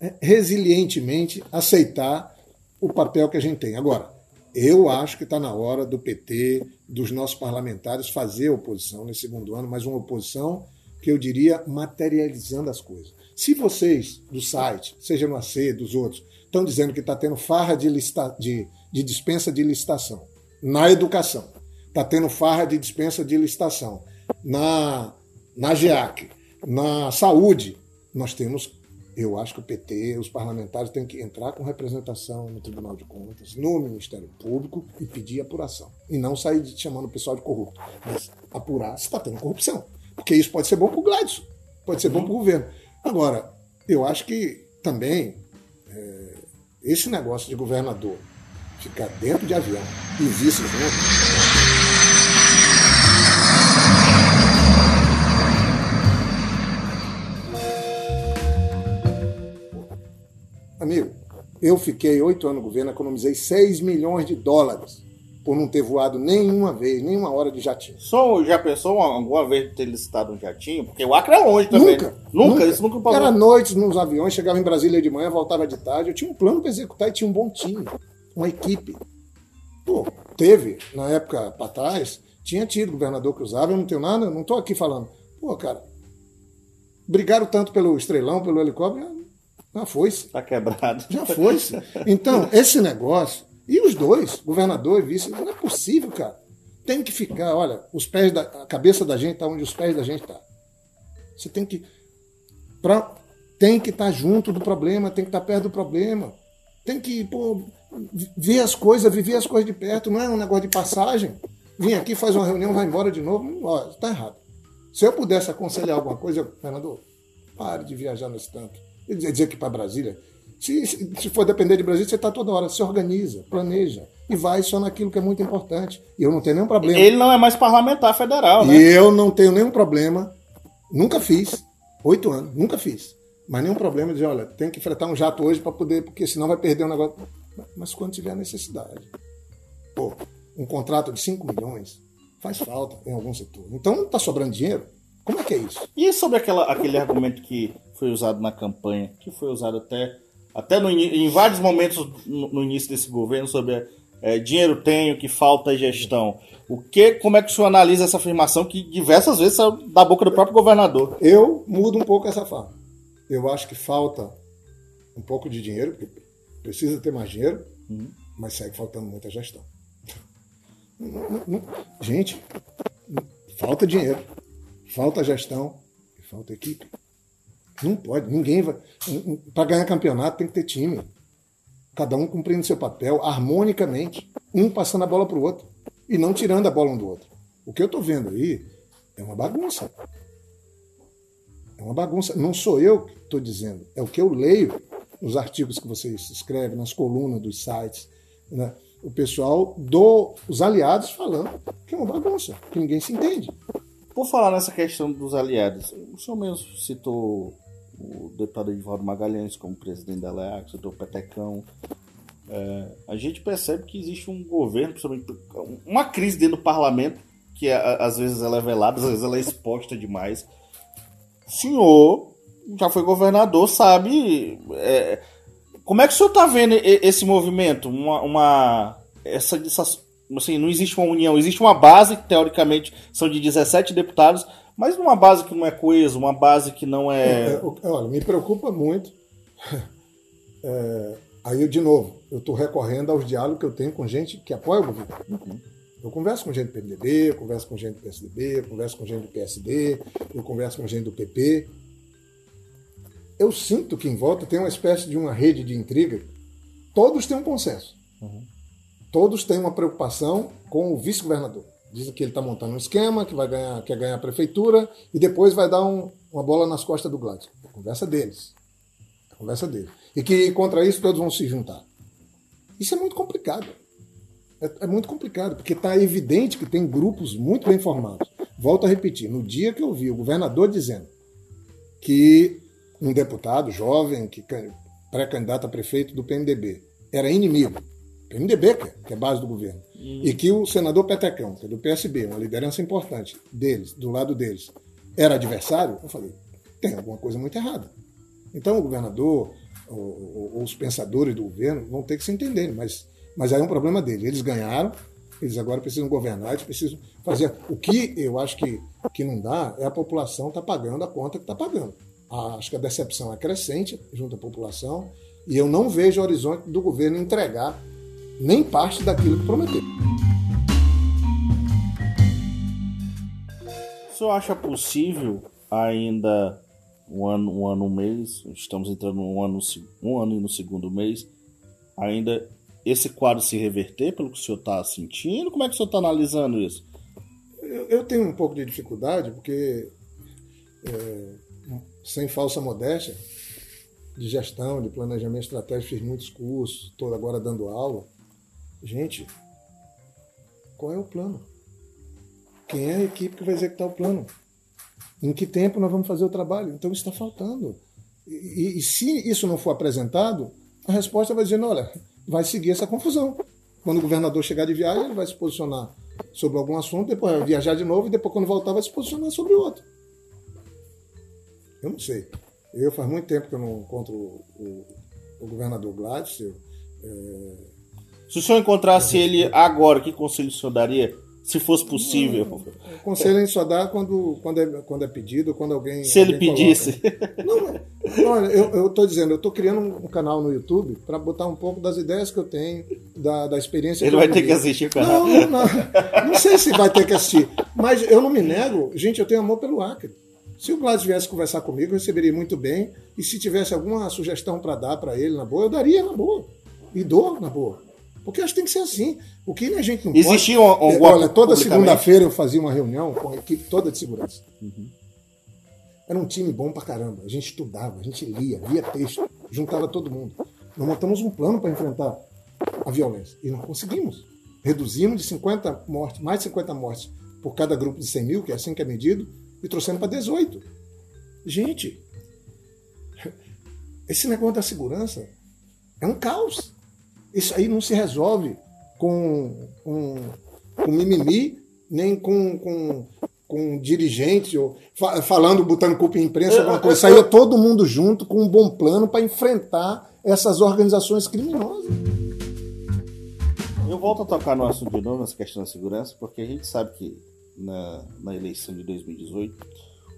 É, resilientemente aceitar o papel que a gente tem. Agora, eu acho que está na hora do PT, dos nossos parlamentares, fazer oposição nesse segundo ano, mas uma oposição que eu diria materializando as coisas. Se vocês do site, seja no AC, dos outros, estão dizendo que está tendo farra de, lista, de, de dispensa de licitação na educação, está tendo farra de dispensa de licitação na, na GEAC, na saúde, nós temos eu acho que o PT, os parlamentares têm que entrar com representação no Tribunal de Contas, no Ministério Público e pedir apuração. E não sair chamando o pessoal de corrupto, mas apurar se está tendo corrupção. Porque isso pode ser bom para o Gladson, pode ser bom para o governo. Agora, eu acho que também é, esse negócio de governador ficar dentro de avião e vice-versa eu fiquei oito anos no governo, economizei 6 milhões de dólares por não ter voado nenhuma vez, nenhuma hora de jatinho. Só já pensou alguma vez ter licitado um jatinho? Porque o Acre é longe também. Nunca. Nunca, nunca. isso nunca passou. Era noite nos aviões, chegava em Brasília de manhã, voltava de tarde. Eu tinha um plano para executar e tinha um bom time, uma equipe. Pô, teve, na época para trás, tinha tido governador que usava, eu não tenho nada, não estou aqui falando. Pô, cara, brigaram tanto pelo estrelão, pelo helicóptero, já foi. Está quebrado. Já foi. Então, esse negócio. E os dois, governador e vice, não é possível, cara. Tem que ficar, olha, os pés da. A cabeça da gente está onde os pés da gente tá. Você tem que. Pra, tem que estar tá junto do problema, tem que estar tá perto do problema. Tem que pô, ver as coisas, viver as coisas de perto, não é um negócio de passagem. Vim aqui, faz uma reunião, vai embora de novo. Ó, está errado. Se eu pudesse aconselhar alguma coisa, eu, Fernando, pare de viajar nesse tanto dizer que para Brasília. Se, se, for depender de Brasília, você está toda hora, se organiza, planeja e vai só naquilo que é muito importante. E eu não tenho nenhum problema. Ele não é mais parlamentar federal, né? E eu não tenho nenhum problema, nunca fiz, oito anos, nunca fiz. Mas nenhum problema de, dizer, olha, tem que fretar um jato hoje para poder, porque senão vai perder o um negócio. Mas quando tiver necessidade. Pô, um contrato de 5 milhões faz falta em algum setor. Então não está sobrando dinheiro. Como é que é isso? E sobre aquela, aquele argumento que foi usado na campanha, que foi usado até, até no, em vários momentos no, no início desse governo sobre é, dinheiro tenho, que falta gestão. O que, como é que o senhor analisa essa afirmação que diversas vezes saiu da boca do próprio governador? Eu mudo um pouco essa fala. Eu acho que falta um pouco de dinheiro, porque precisa ter mais dinheiro, uhum. mas segue faltando muita gestão. Gente, falta dinheiro, falta gestão e falta equipe. Não pode, ninguém vai. Para ganhar campeonato tem que ter time. Cada um cumprindo seu papel harmonicamente, um passando a bola para o outro e não tirando a bola um do outro. O que eu estou vendo aí é uma bagunça. É uma bagunça. Não sou eu que estou dizendo, é o que eu leio nos artigos que vocês escrevem, nas colunas dos sites. Né? O pessoal dos aliados falando que é uma bagunça, que ninguém se entende. Por falar nessa questão dos aliados, o senhor mesmo citou o deputado Edivaldo Magalhães como presidente da LEAC, o doutor Petecão. É, a gente percebe que existe um governo, uma crise dentro do parlamento, que é, às vezes ela é velada, às vezes ela é exposta demais. O senhor já foi governador, sabe é, como é que o senhor está vendo esse movimento? Uma, uma essa, essa, assim, não existe uma união, existe uma base, teoricamente são de 17 deputados, mas numa base que não é coesa, uma base que não é. é, é olha, me preocupa muito é, Aí, eu, de novo, eu estou recorrendo aos diálogos que eu tenho com gente que apoia o governo. Uhum. Eu converso com gente do PMDB, eu converso com gente do PSDB, eu converso com gente do PSD, eu converso com gente do PP. Eu sinto que em volta tem uma espécie de uma rede de intriga. Todos têm um consenso. Uhum. Todos têm uma preocupação com o vice-governador. Dizem que ele está montando um esquema, que vai ganhar, quer ganhar a prefeitura e depois vai dar um, uma bola nas costas do Gladys. A conversa deles. A conversa deles. E que contra isso todos vão se juntar. Isso é muito complicado. É, é muito complicado, porque está evidente que tem grupos muito bem formados. Volto a repetir, no dia que eu vi o governador dizendo que um deputado jovem, que pré-candidato a prefeito do PMDB, era inimigo, PMDB, que é base do governo, hum. e que o senador Petecão, que é do PSB, uma liderança importante deles, do lado deles, era adversário, eu falei, tem alguma coisa muito errada. Então o governador, ou, ou, os pensadores do governo vão ter que se entender, mas, mas aí é um problema deles. Eles ganharam, eles agora precisam governar, eles precisam fazer. O que eu acho que, que não dá é a população estar tá pagando a conta que está pagando. A, acho que a decepção é crescente junto à população e eu não vejo o horizonte do governo entregar nem parte daquilo que prometeu. O senhor acha possível ainda um ano, um ano, um mês, estamos entrando um ano, um ano e no segundo mês, ainda esse quadro se reverter pelo que o senhor está sentindo? Como é que o senhor está analisando isso? Eu, eu, tenho um pouco de dificuldade, porque, é, sem falsa modéstia, de gestão, de planejamento estratégico, fiz muitos cursos, estou agora dando aula. Gente, qual é o plano? Quem é a equipe que vai executar o plano? Em que tempo nós vamos fazer o trabalho? Então está faltando. E, e, se isso não for apresentado, a resposta vai dizendo, olha, vai seguir essa confusão. Quando o governador chegar de viagem, ele vai se posicionar sobre algum assunto, depois vai viajar de novo e depois quando voltar vai se posicionar sobre outro. Eu não sei. Eu faz muito tempo que eu não encontro o, o governador Gladys. Eu, é... Se o senhor encontrasse ele agora, que conselho o senhor daria? se fosse possível. O conselho a gente só dá quando, quando, é, quando é pedido, quando alguém. Se alguém ele pedisse. Não, olha, eu estou dizendo, eu estou criando um canal no YouTube para botar um pouco das ideias que eu tenho, da, da experiência Ele vai ter que assistir o canal. Não, não, não, não sei se vai ter que assistir, mas eu não me nego, gente, eu tenho amor pelo Acre. Se o Gladys viesse conversar comigo, eu receberia muito bem. E se tivesse alguma sugestão para dar para ele na boa, eu daria na boa. E dou na boa. Porque acho que tem que ser assim. O que a gente não Existia pode... um, um Olha, toda segunda-feira eu fazia uma reunião com a equipe toda de segurança. Uhum. Era um time bom pra caramba. A gente estudava, a gente lia, lia texto, juntava todo mundo. Nós montamos um plano para enfrentar a violência. E nós conseguimos. Reduzimos de 50 mortes, mais de 50 mortes por cada grupo de 100 mil, que é assim que é medido, e trouxemos para 18. Gente, esse negócio da segurança é um caos. Isso aí não se resolve com, com, com mimimi, nem com, com, com dirigente, ou falando, botando culpa em imprensa, alguma coisa. Saía é todo mundo junto com um bom plano para enfrentar essas organizações criminosas. Eu volto a tocar no assunto de novo, nessa questão da segurança, porque a gente sabe que na, na eleição de 2018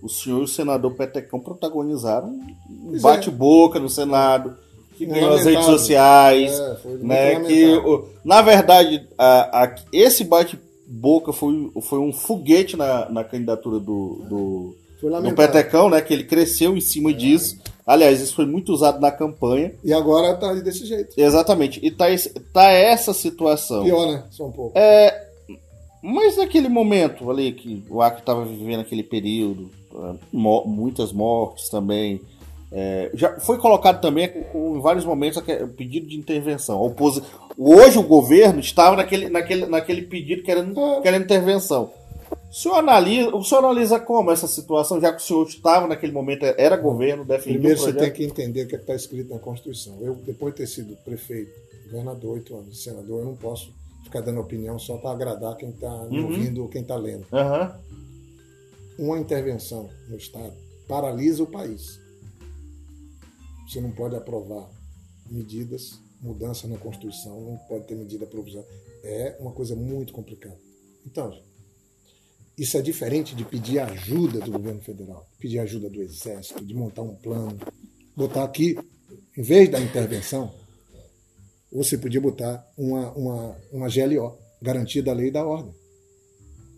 o senhor e o senador Petecão protagonizaram um é. bate-boca no Senado que ganhou as redes sociais, é, né? Que na verdade a, a, esse bate-boca foi, foi um foguete na, na candidatura do, do, do Petecão, né? Que ele cresceu em cima é. disso. Aliás, isso foi muito usado na campanha. E agora tá desse jeito. Exatamente. E tá, tá essa situação. Pior, né? Só um pouco. É, mas naquele momento ali que o Acre estava vivendo aquele período, é, muitas mortes também, é, já foi colocado também em vários momentos pedido de intervenção. Oposi... Hoje o governo estava naquele, naquele, naquele pedido querendo, é. querendo intervenção. O senhor, analisa, o senhor analisa como essa situação, já que o senhor estava naquele momento, era governo, defendia Primeiro você tem que entender o que é está escrito na Constituição. Eu, depois de ter sido prefeito, governador, oito anos, senador, eu não posso ficar dando opinião só para agradar quem está uhum. ouvindo ou quem está lendo. Uhum. Uma intervenção no Estado paralisa o país você não pode aprovar medidas, mudança na Constituição, não pode ter medida provisória. É uma coisa muito complicada. Então, isso é diferente de pedir ajuda do governo federal, pedir ajuda do Exército, de montar um plano, botar aqui, em vez da intervenção, você podia botar uma, uma, uma GLO, garantia da lei e da ordem.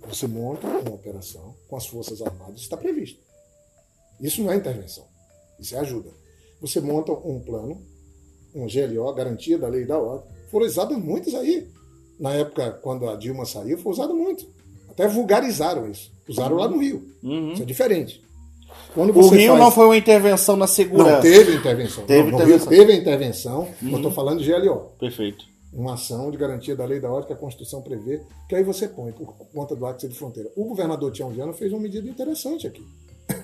Você monta uma operação com as Forças Armadas, está previsto. Isso não é intervenção, isso é ajuda. Você monta um plano, um GLO, garantia da lei e da ordem. Foram usadas muitas aí. Na época, quando a Dilma saiu, foi usado muito. Até vulgarizaram isso. Usaram lá no Rio. Uhum. Isso é diferente. Quando o Rio faz... não foi uma intervenção na segurança. Não teve intervenção. Teve não, intervenção. Rio teve a intervenção. Uhum. Eu estou falando de GLO. Perfeito. Uma ação de garantia da lei da ordem que a Constituição prevê, que aí você põe por conta do Acto de Fronteira. O governador Tião Viana fez uma medida interessante aqui.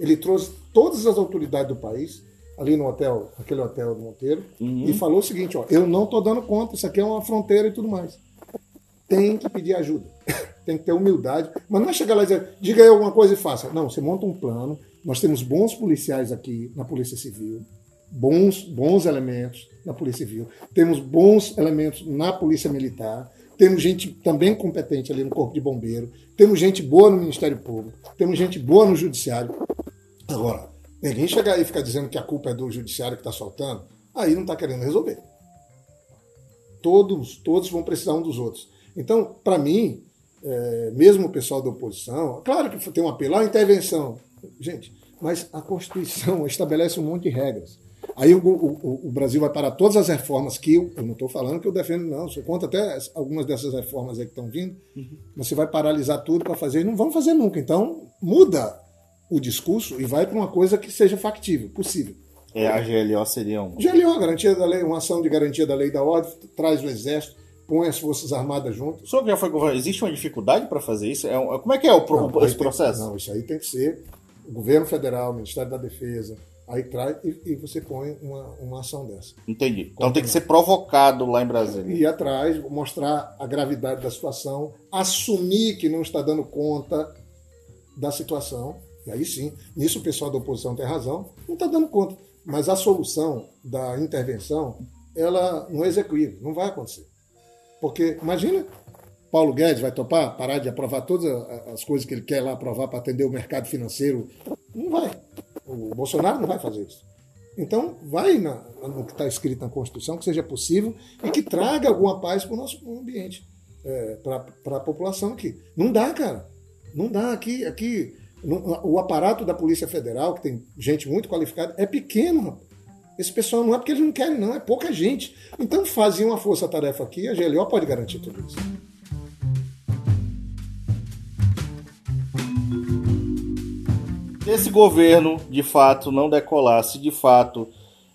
Ele trouxe todas as autoridades do país ali no hotel, aquele hotel do Monteiro, uhum. e falou o seguinte: ó, eu não estou dando conta, isso aqui é uma fronteira e tudo mais. Tem que pedir ajuda, tem que ter humildade, mas não é chegar lá e dizer, diga aí alguma coisa e faça. Não, você monta um plano. Nós temos bons policiais aqui na Polícia Civil, bons, bons elementos na Polícia Civil, temos bons elementos na Polícia Militar, temos gente também competente ali no Corpo de Bombeiro, temos gente boa no Ministério Público, temos gente boa no Judiciário. Agora, Ninguém chegar aí e ficar dizendo que a culpa é do judiciário que está soltando, aí não está querendo resolver. Todos, todos vão precisar um dos outros. Então, para mim, é, mesmo o pessoal da oposição, claro que tem um apelo à intervenção. Gente, mas a Constituição estabelece um monte de regras. Aí o, o, o, Brasil vai parar todas as reformas que eu, eu não estou falando que eu defendo, não. Sou contra até algumas dessas reformas aí que estão vindo. Uhum. Você vai paralisar tudo para fazer e não vão fazer nunca. Então, muda o discurso e vai para uma coisa que seja factível, possível. É, a GLO seria um. GLO, garantia da lei, uma ação de garantia da lei da ordem, traz o exército, põe as Forças Armadas junto. O senhor já foi governador, existe uma dificuldade para fazer isso? É um, como é que é o, não, esse processo? Tem, não, isso aí tem que ser o governo federal, o Ministério da Defesa, aí traz e, e você põe uma, uma ação dessa. Entendi. Então tem que ser provocado lá em Brasília. Ir atrás, mostrar a gravidade da situação, assumir que não está dando conta da situação e aí sim, nisso o pessoal da oposição tem razão, não está dando conta. Mas a solução da intervenção, ela não é execuível, não vai acontecer. Porque, imagina, Paulo Guedes vai topar, parar de aprovar todas as coisas que ele quer lá aprovar para atender o mercado financeiro. Não vai. O Bolsonaro não vai fazer isso. Então, vai na, no que está escrito na Constituição, que seja possível e que traga alguma paz para o nosso ambiente, é, para a população aqui. Não dá, cara. Não dá. Aqui, aqui o aparato da Polícia Federal, que tem gente muito qualificada, é pequeno. Esse pessoal não é porque eles não querem, não, é pouca gente. Então fazia uma força-tarefa aqui, a GLO pode garantir tudo isso. esse governo de fato não decolasse, de fato,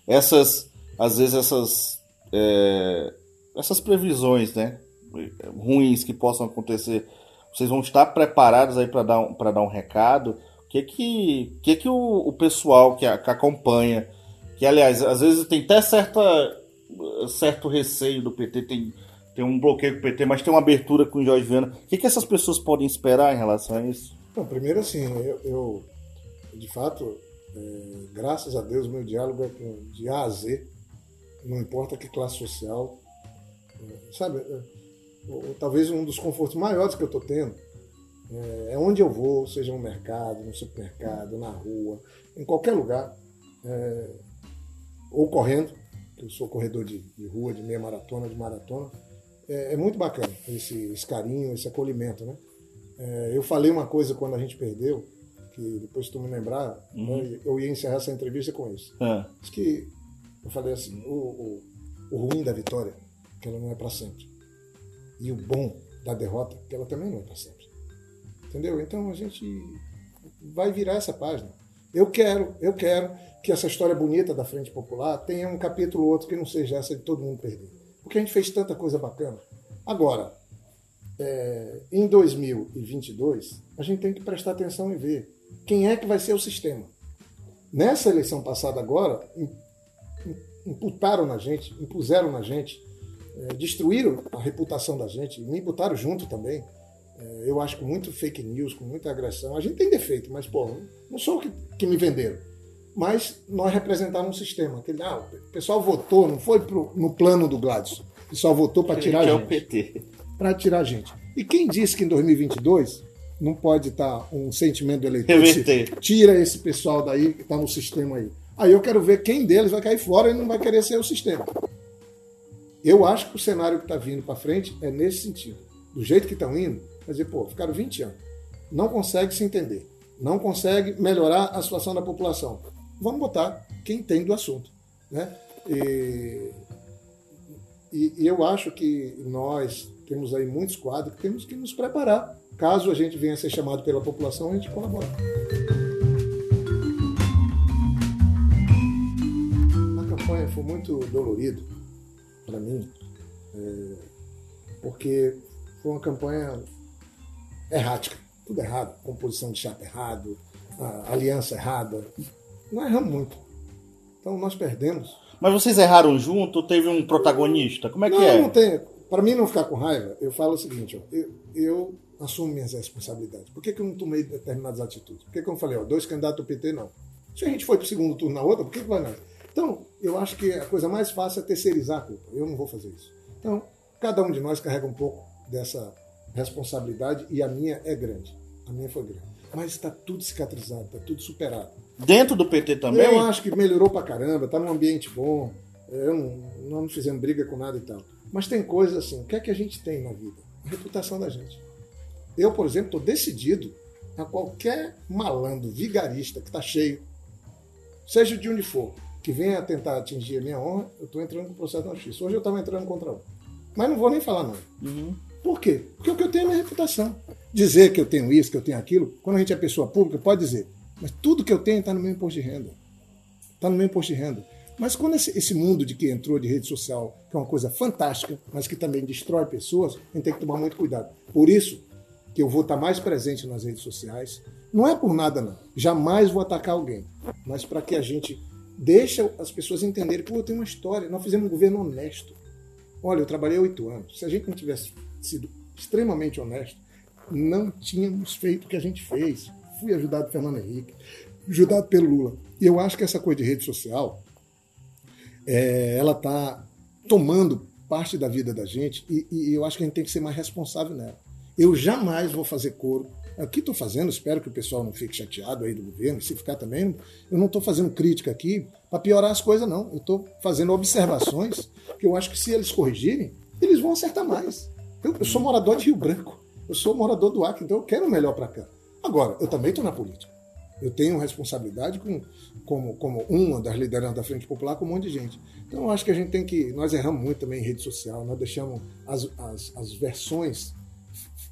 essas, às vezes essas, é, essas previsões, né, ruins que possam acontecer vocês vão estar preparados aí para dar, um, dar um recado? O que que, que, que o, o pessoal que, que acompanha, que aliás, às vezes tem até certa, certo receio do PT, tem, tem um bloqueio com o PT, mas tem uma abertura com o Jorge Viana. O que, que essas pessoas podem esperar em relação a isso? Bom, primeiro assim, eu, eu de fato, é, graças a Deus, meu diálogo é de A a Z, não importa que classe social, é, sabe? É, ou, talvez um dos confortos maiores que eu estou tendo, é, é, onde eu vou, seja no mercado, no supermercado, na rua, em qualquer lugar, é, ou correndo, eu sou corredor de, de, rua, de meia maratona, de maratona, é, é muito bacana esse, esse, carinho, esse acolhimento, né? É, eu falei uma coisa quando a gente perdeu, que depois tu me lembrar, uhum. né, eu ia encerrar essa entrevista com isso. É. Diz que eu falei assim, o, o, o ruim da vitória, que ela não é para sempre e o bom da derrota, que ela também não é para sempre. Entendeu? Então a gente vai virar essa página. Eu quero, eu quero que essa história bonita da Frente Popular tenha um capítulo ou outro que não seja essa de todo mundo perder. Porque a gente fez tanta coisa bacana. Agora, é, em 2022, a gente tem que prestar atenção e ver quem é que vai ser o sistema. Nessa eleição passada agora, imputaram na gente, impuseram na gente é, destruíram a reputação da gente, me botaram junto também. É, eu acho com muito fake news, com muita agressão. A gente tem defeito, mas, pô, não sou o que, que me venderam. Mas nós representávamos um sistema. Que, ah, o pessoal votou, não foi pro, no plano do Gladys. O pessoal votou para tirar a gente. É o PT. Para tirar a gente. E quem disse que em 2022 não pode estar um sentimento do eleitor? Tira esse pessoal daí que está no sistema aí. Aí eu quero ver quem deles vai cair fora e não vai querer ser o sistema. Eu acho que o cenário que está vindo para frente é nesse sentido. Do jeito que estão indo, quer dizer, pô, ficaram 20 anos. Não consegue se entender. Não consegue melhorar a situação da população. Vamos botar quem entende do assunto. Né? E, e, e eu acho que nós temos aí muitos quadros que temos que nos preparar. Caso a gente venha a ser chamado pela população, a gente colabora. A campanha foi muito dolorido para mim, é, porque foi uma campanha errática, tudo errado, composição de chapa errado, aliança errada. Nós erramos muito. Então nós perdemos. Mas vocês erraram junto teve um protagonista? Como é não, que é? Não, tem. Para mim não ficar com raiva, eu falo o seguinte: ó, eu, eu assumo minhas responsabilidades. Por que, que eu não tomei determinadas atitudes? Por que, que eu não falei, ó, dois candidatos do PT, não? Se a gente foi para o segundo turno na outra, por que, que vai não? Então, eu acho que a coisa mais fácil é terceirizar a culpa. Eu não vou fazer isso. Então, cada um de nós carrega um pouco dessa responsabilidade e a minha é grande. A minha foi grande. Mas está tudo cicatrizado, está tudo superado. Dentro do PT também? Eu acho que melhorou pra caramba, está num ambiente bom. Eu não, não fizemos briga com nada e tal. Mas tem coisas assim, o que é que a gente tem na vida? A reputação da gente. Eu, por exemplo, estou decidido a qualquer malandro, vigarista que está cheio, seja de onde for, que venha tentar atingir a minha honra, eu estou entrando com o processo na justiça. Hoje eu estava entrando contra um. Mas não vou nem falar não. Uhum. Por quê? Porque o que eu tenho é minha reputação. Dizer que eu tenho isso, que eu tenho aquilo, quando a gente é pessoa pública, pode dizer. Mas tudo que eu tenho está no meu imposto de renda. Está no meu imposto de renda. Mas quando esse, esse, mundo de que entrou de rede social, que é uma coisa fantástica, mas que também destrói pessoas, a gente tem que tomar muito cuidado. Por isso que eu vou estar mais presente nas redes sociais. Não é por nada, não. Jamais vou atacar alguém. Mas para que a gente deixa as pessoas entenderem, pô, eu tenho uma história, nós fizemos um governo honesto. Olha, eu trabalhei oito anos. Se a gente não tivesse sido extremamente honesto, não tínhamos feito o que a gente fez. Fui ajudado pelo Fernando Henrique, ajudado pelo Lula. E eu acho que essa coisa de rede social, é, ela está tomando parte da vida da gente e, e eu acho que a gente tem que ser mais responsável nela. Eu jamais vou fazer coro Aqui estou fazendo, espero que o pessoal não fique chateado aí do governo, se ficar também, eu não estou fazendo crítica aqui para piorar as coisas, não. Eu estou fazendo observações que eu acho que se eles corrigirem, eles vão acertar mais. Eu, eu sou morador de Rio Branco, eu sou morador do Acre, então eu quero o melhor para cá. Agora, eu também estou na política. Eu tenho responsabilidade com, como, como uma das lideranças da Frente Popular com um monte de gente. Então, eu acho que a gente tem que. Nós erramos muito também em rede social, nós deixamos as, as, as versões,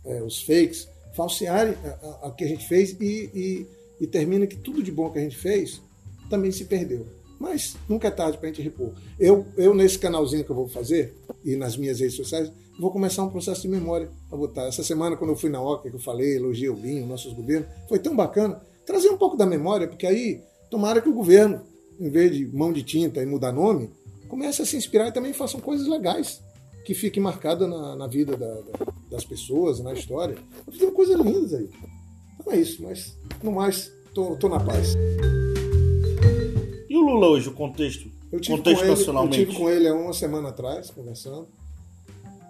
é, os fakes, falsearem o que a gente fez e, e, e, termina que tudo de bom que a gente fez também se perdeu. Mas nunca é tarde para a gente repor. Eu, eu, nesse canalzinho que eu vou fazer, e nas minhas redes sociais, vou começar um processo de memória para botar. Essa semana, quando eu fui na OCA, que eu falei, elogiei o Binho, nossos governos, foi tão bacana trazer um pouco da memória, porque aí, tomara que o governo, em vez de mão de tinta e mudar nome, comece a se inspirar e também façam coisas legais que fiquem marcadas na, na vida da, da, das pessoas, na história. Fiz coisas lindas aí. Então é isso, mas no mais, tô, tô na paz. E o Lula hoje, o contexto? Eu tive, contexto com ele, eu tive com ele há uma semana atrás, conversando.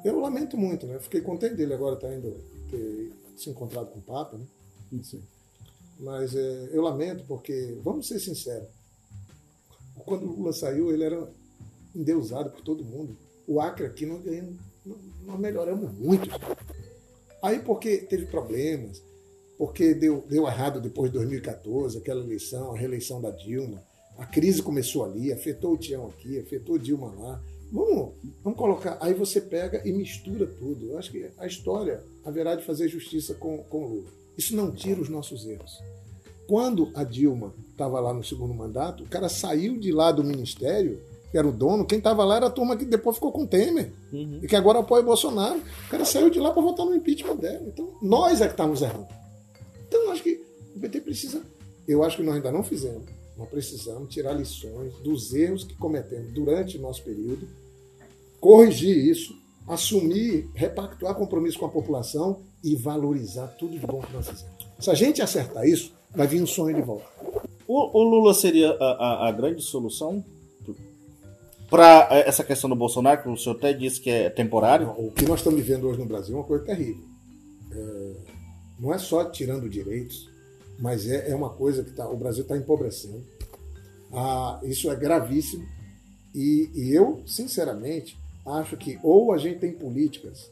Eu lamento muito, né? Fiquei contente dele agora tá indo ter se encontrado com o Papa, né? Sim. Mas é, eu lamento porque, vamos ser sinceros, quando o Lula saiu, ele era endeusado por todo mundo o Acre aqui nós, nós melhoramos muito. Aí porque teve problemas, porque deu, deu errado depois de 2014, aquela eleição, a reeleição da Dilma, a crise começou ali, afetou o Tião aqui, afetou Dilma lá. Vamos, vamos colocar. Aí você pega e mistura tudo. Eu acho que a história haverá de fazer justiça com, com Lula. Isso não tira os nossos erros. Quando a Dilma estava lá no segundo mandato, o cara saiu de lá do ministério que era o dono, quem estava lá era a turma que depois ficou com o Temer uhum. e que agora apoia o Bolsonaro. O cara saiu de lá para votar no impeachment dela. Então, nós é que estamos errando. Então, acho que o PT precisa. Eu acho que nós ainda não fizemos. Nós precisamos tirar lições dos erros que cometemos durante o nosso período, corrigir isso, assumir, repactuar compromisso com a população e valorizar tudo de bom que nós fizemos. Se a gente acertar isso, vai vir um sonho de volta. O, o Lula seria a, a, a grande solução para é, essa questão do Bolsonaro, que o senhor até disse que é temporário? O que nós estamos vivendo hoje no Brasil é uma coisa terrível. É, não é só tirando direitos, mas é, é uma coisa que tá, o Brasil está empobrecendo. Ah, isso é gravíssimo. E, e, eu, sinceramente, acho que ou a gente tem políticas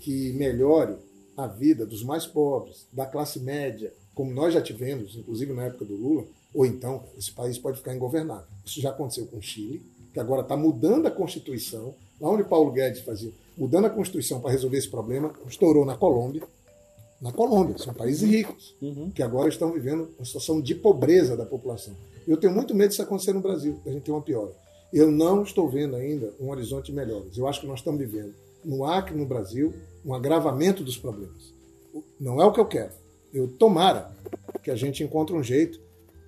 que melhore a vida dos mais pobres, da classe média, como nós já tivemos, inclusive na época do Lula, ou então esse país pode ficar ingovernável. Isso já aconteceu com o Chile, que agora está mudando a Constituição, lá onde Paulo Guedes fazia, mudando a Constituição para resolver esse problema, estourou na Colômbia. Na Colômbia, são países ricos, uhum. que agora estão vivendo uma situação de pobreza da população. Eu tenho muito medo disso acontecer no Brasil, a gente ter uma piora. Eu não estou vendo ainda um horizonte melhor. Eu acho que nós estamos vivendo no Acre, no Brasil, um agravamento dos problemas. Não é o que eu quero. Eu tomara que a gente encontre um jeito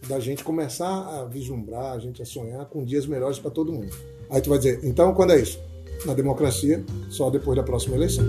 da gente começar a vislumbrar, a gente a sonhar com dias melhores para todo mundo. Aí tu vai dizer, então quando é isso? Na democracia, só depois da próxima eleição.